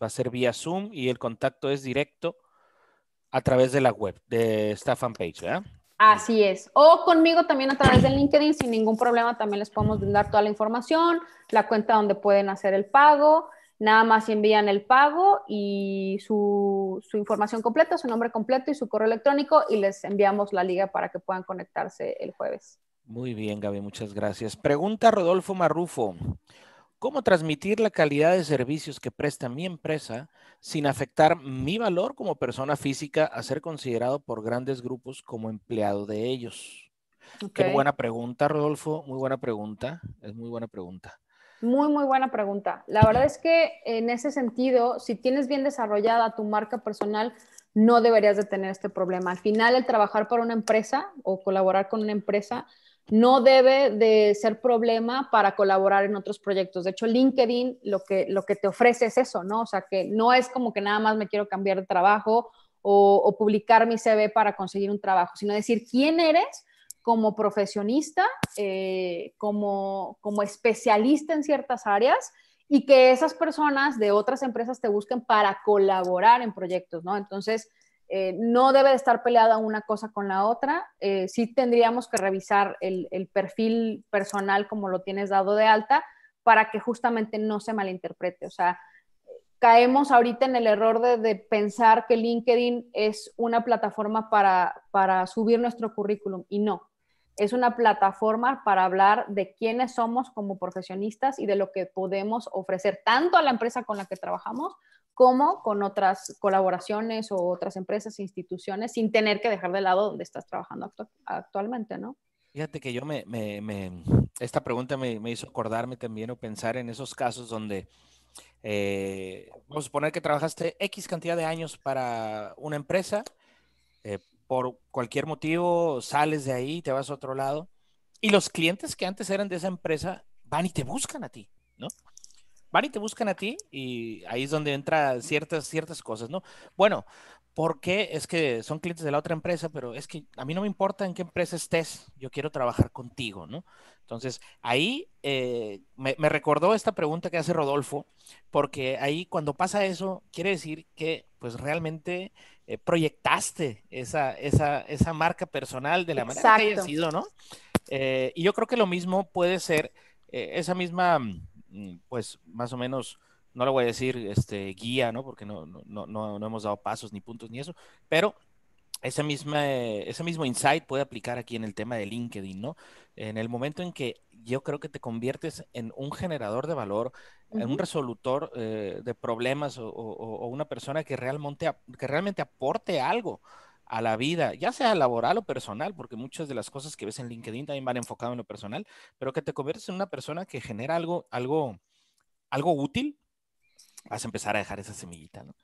va a ser vía Zoom y el contacto es directo a través de la web, de esta fanpage, ¿verdad? Así es. O conmigo también a través de LinkedIn, sin ningún problema, también les podemos dar toda la información, la cuenta donde pueden hacer el pago. Nada más envían el pago y su, su, información completa, su nombre completo y su correo electrónico y les enviamos la liga para que puedan conectarse el jueves. Muy bien, Gaby, muchas gracias. Pregunta Rodolfo Marrufo. ¿Cómo transmitir la calidad de servicios que presta mi empresa sin afectar mi valor como persona física a ser considerado por grandes grupos como empleado de ellos? Qué buena pregunta, Rodolfo. Muy buena pregunta. Es muy buena pregunta. Muy, muy buena pregunta. La verdad es que en ese sentido, si tienes bien desarrollada tu marca personal, no deberías de tener este problema. Al final, el trabajar para una empresa o colaborar con una empresa no debe de ser problema para colaborar en otros proyectos. De hecho, LinkedIn lo que, lo que te ofrece es eso, ¿no? O sea, que no es como que nada más me quiero cambiar de trabajo o, publicar mi CV para conseguir un trabajo, sino decir quién eres como profesionista, eh, como, como especialista en ciertas áreas y que esas personas de otras empresas te busquen para colaborar en proyectos, ¿no? Entonces, eh, no debe de estar peleada una cosa con la otra. Eh, sí tendríamos que revisar el, perfil personal como lo tienes dado de alta para que justamente no se malinterprete. O sea, caemos ahorita en el error de, pensar que LinkedIn es una plataforma para subir nuestro currículum y no. Es una plataforma para hablar de quiénes somos como profesionistas y de lo que podemos ofrecer tanto a la empresa con la que trabajamos como con otras colaboraciones o otras empresas e instituciones sin tener que dejar de lado donde estás trabajando actualmente, ¿no? Fíjate que yo me, me, esta pregunta me, me, hizo acordarme también o pensar en esos casos donde, eh, vamos a suponer que trabajaste X cantidad de años para una empresa, eh, por cualquier motivo sales de ahí, te vas a otro lado, y los clientes que antes eran de esa empresa van y te buscan a ti, ¿no? Van y te buscan a ti y ahí es donde entran ciertas, ciertas cosas, ¿no? Bueno, porque es que son clientes de la otra empresa, pero es que a mí no me importa en qué empresa estés, yo quiero trabajar contigo, ¿no? Entonces, ahí eh, me, recordó esta pregunta que hace Rodolfo, porque ahí cuando pasa eso, quiere decir que pues realmente eh, proyectaste esa, esa, esa, marca personal de la manera que haya sido, ¿no? Eh, y yo creo que lo mismo puede ser esa misma Mm, pues más o menos, no le voy a decir este, guía, ¿no? Porque no, no, no, no hemos dado pasos ni puntos ni eso, pero ese, misma, ese mismo insight puede aplicar aquí en el tema de LinkedIn, ¿no? En el momento en que yo creo que te conviertes en un generador de valor, en un resolutor eh, de problemas o, o, una persona que realmente, que realmente aporte algo a la vida, ya sea laboral o personal, porque muchas de las cosas que ves en LinkedIn también van enfocadas en lo personal, pero que te conviertes en una persona que genera algo, algo, algo útil, vas a empezar a dejar esa semillita, ¿no?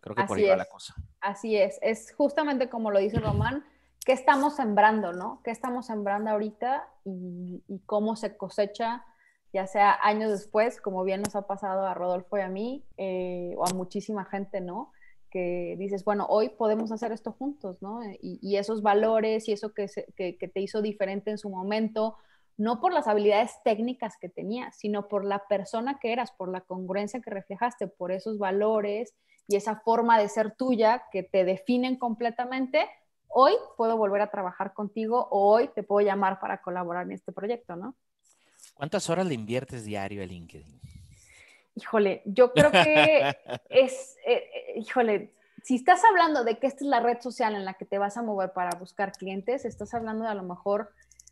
Creo que por ahí va la cosa. Así es, es justamente como lo dice Román, ¿qué estamos sembrando, no? ¿Qué estamos sembrando ahorita y, cómo se cosecha, ya sea años después, como bien nos ha pasado a Rodolfo y a mí, eh, o a muchísima gente, ¿no? Que dices, bueno, hoy podemos hacer esto juntos, ¿no? Y, esos valores y eso que, que, te hizo diferente en su momento, no por las habilidades técnicas que tenías, sino por la persona que eras, por la congruencia que reflejaste, por esos valores y esa forma de ser tuya que te definen completamente, hoy puedo volver a trabajar contigo o hoy te puedo llamar para colaborar en este proyecto, ¿no? ¿Cuántas horas le inviertes diario a LinkedIn? Híjole, yo creo que es, eh, eh, híjole, si estás hablando de que esta es la red social en la que te vas a mover para buscar clientes, estás hablando de a lo mejor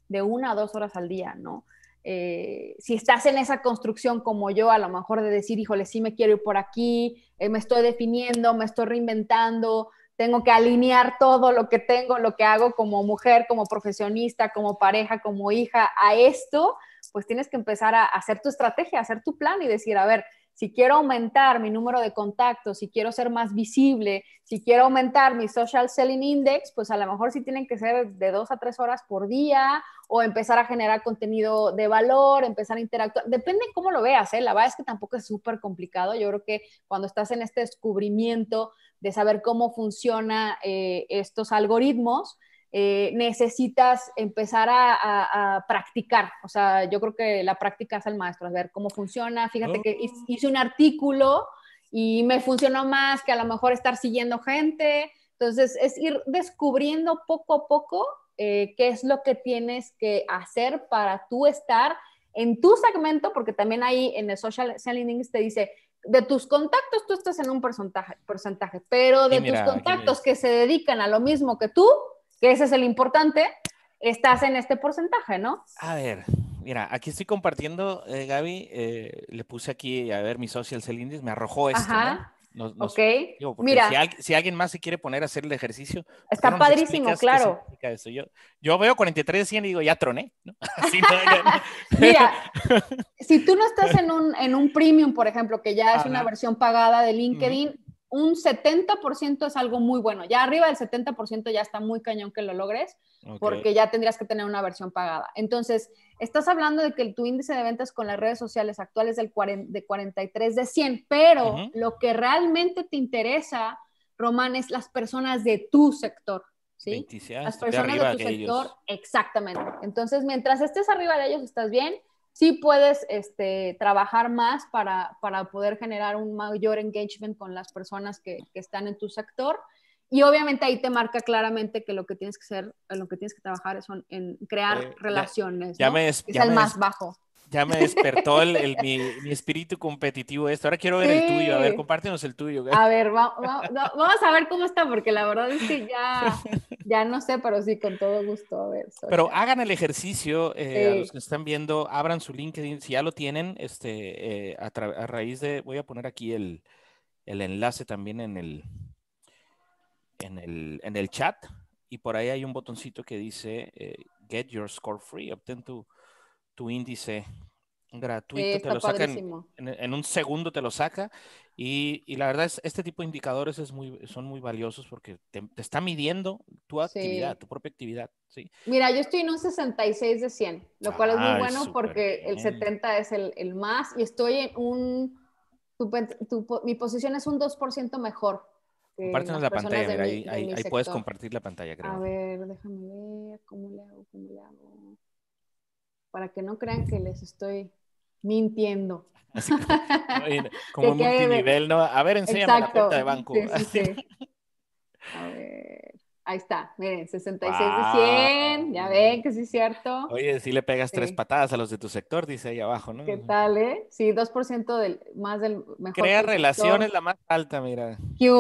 de una o dos horas al día, ¿no? Eh, si estás en esa construcción como yo, a lo mejor de decir, híjole, sí me quiero ir por aquí, me estoy definiendo, me estoy reinventando, tengo que alinear todo lo que tengo, lo que hago como mujer, como profesionista, como pareja, como hija a esto, pues tienes que empezar a hacer tu estrategia, hacer tu plan y decir, a ver, si quiero aumentar mi número de contactos, si quiero ser más visible, si quiero aumentar mi social selling index, pues a lo mejor sí tienen que ser de dos a tres horas por día o empezar a generar contenido de valor, empezar a interactuar. Depende cómo lo veas, ¿eh? La verdad es que tampoco es súper complicado. Yo creo que cuando estás en este descubrimiento de saber cómo funcionan eh, estos algoritmos, eh, necesitas empezar a, practicar. O sea, yo creo que la práctica es el maestro, a ver cómo funciona. Fíjate que oh. hice un artículo y me funcionó más que a lo mejor estar siguiendo gente. Entonces, es ir descubriendo poco a poco eh, qué es lo que tienes que hacer para tú estar en tu segmento, porque también ahí en el social selling te dice, de tus contactos tú estás en un porcentaje, porcentaje pero de tus contactos que se dedican a lo mismo que tú, que ese es el importante, estás en este porcentaje, ¿no? A ver, mira, aquí estoy compartiendo, eh, Gaby, eh, le puse aquí, a ver, mi social selling me arrojó esto, Ajá. ¿no? ok, mira. Si, alguien más se quiere poner a hacer el ejercicio. Está padrísimo, claro. Yo, yo, veo 43 de 100 y digo, ya troné, ¿no? Así, mira, si tú no estás en un, en un premium, por ejemplo, que ya es una versión pagada de LinkedIn, un 70% es algo muy bueno. Ya arriba del 70% ya está muy cañón que lo logres, porque ya tendrías que tener una versión pagada. Entonces, estás hablando de que tu índice de ventas con las redes sociales actuales es del de 43 de 100, pero lo que realmente te interesa, Román, es las personas de tu sector. ¿sí? las personas de, tu sector, exactamente. Entonces, mientras estés arriba de ellos, estás bien sí puedes este, trabajar más para, poder generar un mayor engagement con las personas que, están en tu sector. Y obviamente ahí te marca claramente que lo que tienes que hacer, lo que tienes que trabajar es en crear eh, relaciones. Ya, me es, el más bajo ya me despertó el, mi, espíritu competitivo esto. Ahora quiero ver el tuyo. A ver, compártenos el tuyo. A ver, vamos a ver cómo está, porque la verdad es que ya, ya no sé, pero sí, con todo gusto. A ver. Pero hagan el ejercicio, eh, a los que están viendo, abran su LinkedIn, si ya lo tienen, este, eh, a, raíz de, voy a poner aquí el, enlace también en el, en el, en el chat, y por ahí hay un botoncito que dice eh, Get Your Score Free, obtén tu tu índice gratuito, te lo saca en, un segundo, te lo saca. Y, la verdad es, este tipo de indicadores es muy, son muy valiosos porque te, está midiendo tu actividad, tu propia actividad. ¿sí? Mira, yo estoy en un 66 de 100, lo cual es muy bueno porque el 70 es el, más y estoy en un, mi posición es un 2% mejor. Compártenos la pantalla, ahí, ahí, puedes compartir la pantalla, creo. A ver, déjame ver cómo le hago, cómo le hago para que no crean que les estoy mintiendo. como, multinivel, ¿no? A ver, enséñame la cuenta de banco. A ver, ahí está, miren, 66 de 100, ya ven que sí es cierto. Oye, si le pegas tres patadas a los de tu sector, dice ahí abajo, ¿no? ¿Qué tal, eh? Sí, 2% del, más del mejor. Crea relaciones la más alta, mira. ¿Qué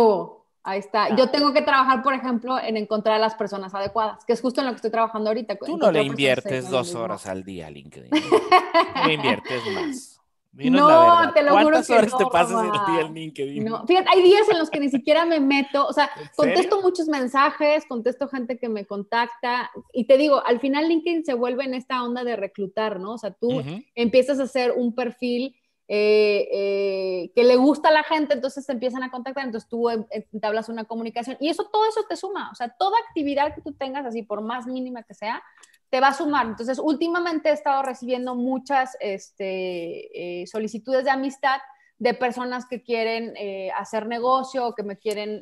Ahí está. Yo tengo que trabajar, por ejemplo, en encontrar a las personas adecuadas, que es justo en lo que estoy trabajando ahorita. Tú no le inviertes dos horas al día a LinkedIn. Le inviertes más. no, te lo juro que horas te pasas el día en LinkedIn? No. Fíjate, hay días en los que ni siquiera me meto, o sea, contesto muchos mensajes, contesto gente que me contacta y te digo, al final LinkedIn se vuelve en esta onda de reclutar, ¿no? O sea, tú empiezas a hacer un perfil eh, eh, que le gusta a la gente, entonces te empiezan a contactar, entonces tú hablas una comunicación y eso, todo eso te suma, o sea, toda actividad que tú tengas, así por más mínima que sea, te va a sumar. Entonces, últimamente he estado recibiendo muchas este, eh, solicitudes de amistad de personas que quieren hacer negocio o que me quieren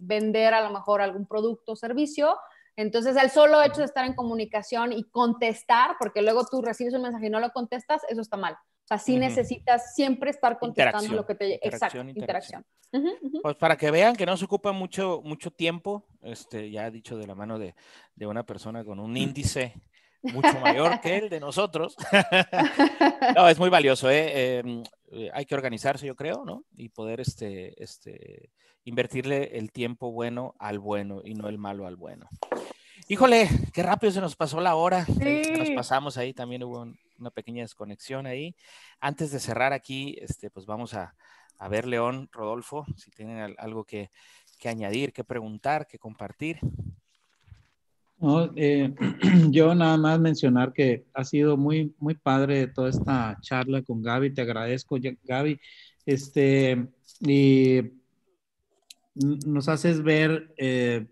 vender a lo mejor algún producto o servicio. Entonces, el solo hecho de estar en comunicación y contestar, porque luego tú recibes un mensaje y no lo contestas, eso está mal. O sea, sí necesitas siempre estar contestando lo que te llega. Exacto, interacción. Pues para que vean que no se ocupa mucho, mucho tiempo, este, ya dicho de la mano de, de una persona con un índice mucho mayor que el de nosotros. no, es muy valioso, ¿eh? Em, ¿eh? hay que organizarse, yo creo, ¿no? Y poder este, este, invertirle el tiempo bueno al bueno y no el malo al bueno. Híjole, qué rápido se nos pasó la hora. Nos pasamos ahí, también hubo un, una pequeña desconexión ahí. Antes de cerrar aquí, este, pues vamos a, ver, León, Rodolfo, si tienen algo que, añadir, que preguntar, que compartir. eh, yo nada más mencionar que ha sido muy, muy padre toda esta charla con Gaby. Te agradezco, Gaby. Este, y nos haces ver eh,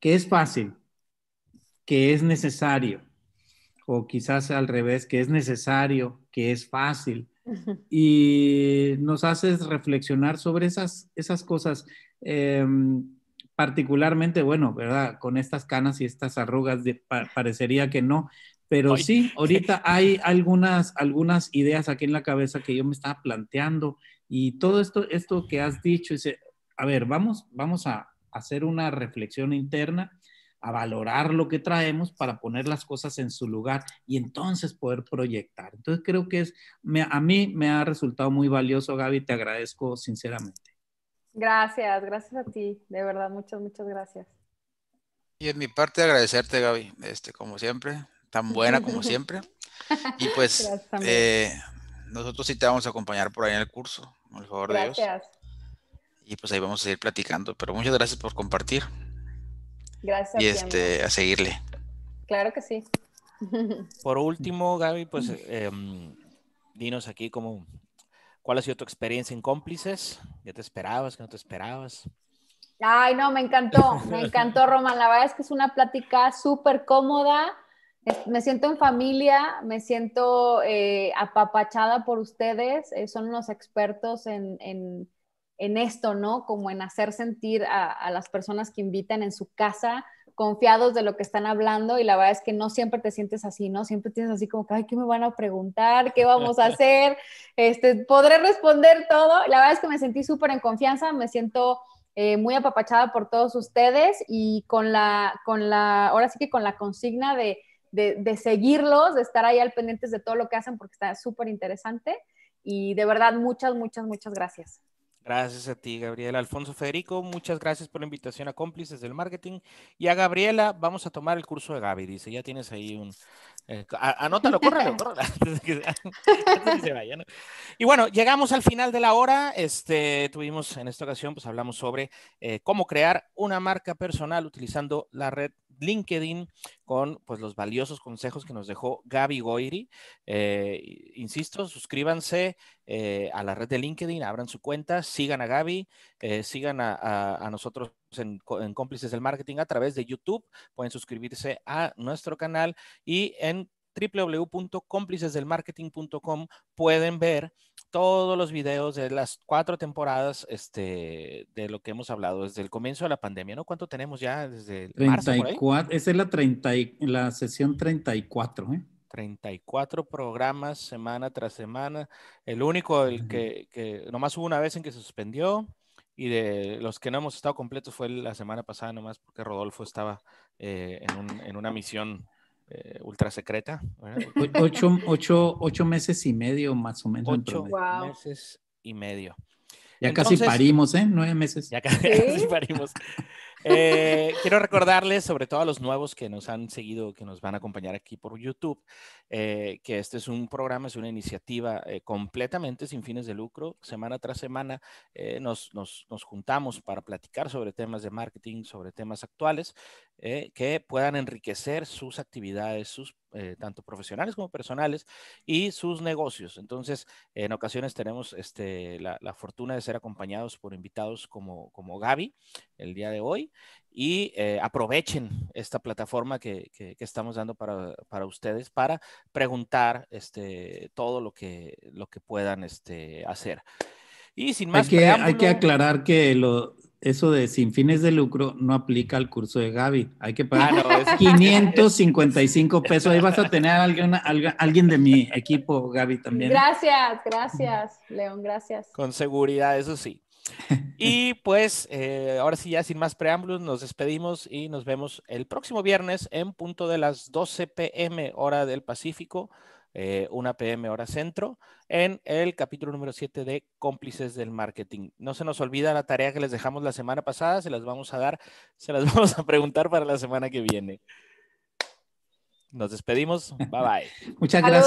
que es fácil, que es necesario, o quizás al revés, que es necesario, que es fácil. Y nos haces reflexionar sobre esas, esas cosas. Em, particularmente, bueno, ¿verdad? Con estas canas y estas arrugas parecería que no, pero sí, ahorita hay algunas, algunas ideas aquí en la cabeza que yo me estaba planteando y todo esto, esto que has dicho, dice, a ver, vamos, vamos a hacer una reflexión interna, a valorar lo que traemos para poner las cosas en su lugar y entonces poder proyectar. Entonces creo que es, a mí me ha resultado muy valioso, Gaby, te agradezco sinceramente. Gracias, gracias a ti, de verdad, muchas, muchas gracias. Y en mi parte agradecerte, Gaby, este, como siempre, tan buena como siempre. Y pues eh, nosotros sí te vamos a acompañar por ahí en el curso, por el favor de Dios. Gracias. Y pues ahí vamos a seguir platicando, pero muchas gracias por compartir. Gracias. Y este, a seguirle. Claro que sí. Por último, Gaby, pues eh, dinos aquí cómo, ¿Cuál ha sido tu experiencia en cómplices? ¿Ya te esperabas? ¿Que no te esperabas? Ay, no, me encantó, me encantó, Román. La verdad es que es una plática súper cómoda. Me siento en familia, me siento eh, apapachada por ustedes. Eh, son unos expertos en, en, en, esto, ¿no? Como en hacer sentir a, a las personas que invitan en su casa confiados de lo que están hablando y la verdad es que no siempre te sientes así, ¿no? Siempre tienes así como que, ay, ¿qué me van a preguntar? ¿Qué vamos a hacer? Este, ¿Podré responder todo? La verdad es que me sentí súper en confianza, me siento eh, muy apapachada por todos ustedes y con la, con la, ahora sí que con la consigna de, de, de seguirlos, de estar ahí al pendientes de todo lo que hacen porque está súper interesante y de verdad muchas, muchas, muchas gracias. Gracias a ti, Gabriela. Alfonso Federico, muchas gracias por la invitación a cómplices del marketing. Y a Gabriela, vamos a tomar el curso de Gaby, dice, ya tienes ahí un... Eh, anótalo, córrelo, córrelo, Y bueno, llegamos al final de la hora. Este, tuvimos en esta ocasión, pues hablamos sobre eh, cómo crear una marca personal utilizando la red LinkedIn con pues, los valiosos consejos que nos dejó Gaby Goiri. Eh, insisto, suscríbanse eh, a la red de LinkedIn, abran su cuenta, sigan a Gaby, eh, sigan a, nosotros en, Cómplices del Marketing a través de YouTube, pueden suscribirse a nuestro canal y en www.cómplicesdelmarketing.com pueden ver todos los videos de las cuatro temporadas este, de lo que hemos hablado desde el comienzo de la pandemia, ¿no? ¿Cuánto tenemos ya desde 34, esa es la, 30 la sesión 34, ¿eh? 34 programas semana tras semana. El único, el que, que nomás hubo una vez en que se suspendió y de los que no hemos estado completos fue la semana pasada nomás porque Rodolfo estaba eh, en, un, en, una misión eh, ultra secreta. Ocho, ocho, ocho, meses y medio más o menos. Ocho meses y medio. Ya casi parimos, ¿eh? Nueve meses. Ya casi, parimos. Eh, quiero recordarles, sobre todo a los nuevos que nos han seguido, que nos van a acompañar aquí por YouTube, eh, que este es un programa, es una iniciativa eh, completamente sin fines de lucro. Semana tras semana nos, nos, nos, juntamos para platicar sobre temas de marketing, sobre temas actuales, que puedan enriquecer sus actividades, sus eh, tanto profesionales como personales, y sus negocios. Entonces, en ocasiones tenemos este, la, fortuna de ser acompañados por invitados como, como Gaby el día de hoy, y eh, aprovechen esta plataforma que, que, estamos dando para, para, ustedes para preguntar este, todo lo que, lo que puedan este, hacer. Y sin más hay que, hay que aclarar que lo, eso de sin fines de lucro no aplica al curso de Gaby. Hay que pagar 555 pesos. Ahí vas a tener a alguien, alguien de mi equipo, Gaby, también. Gracias, gracias, León, gracias. Con seguridad, eso sí. Y pues, eh, ahora sí, ya sin más preámbulos, nos despedimos y nos vemos el próximo viernes en punto de las 12 pm, hora del Pacífico eh, 1 pm hora centro, en el capítulo número 7 de Cómplices del Marketing. No se nos olvida la tarea que les dejamos la semana pasada, se las vamos a dar, se las vamos a preguntar para la semana que viene. Nos despedimos, bye bye. Muchas gracias.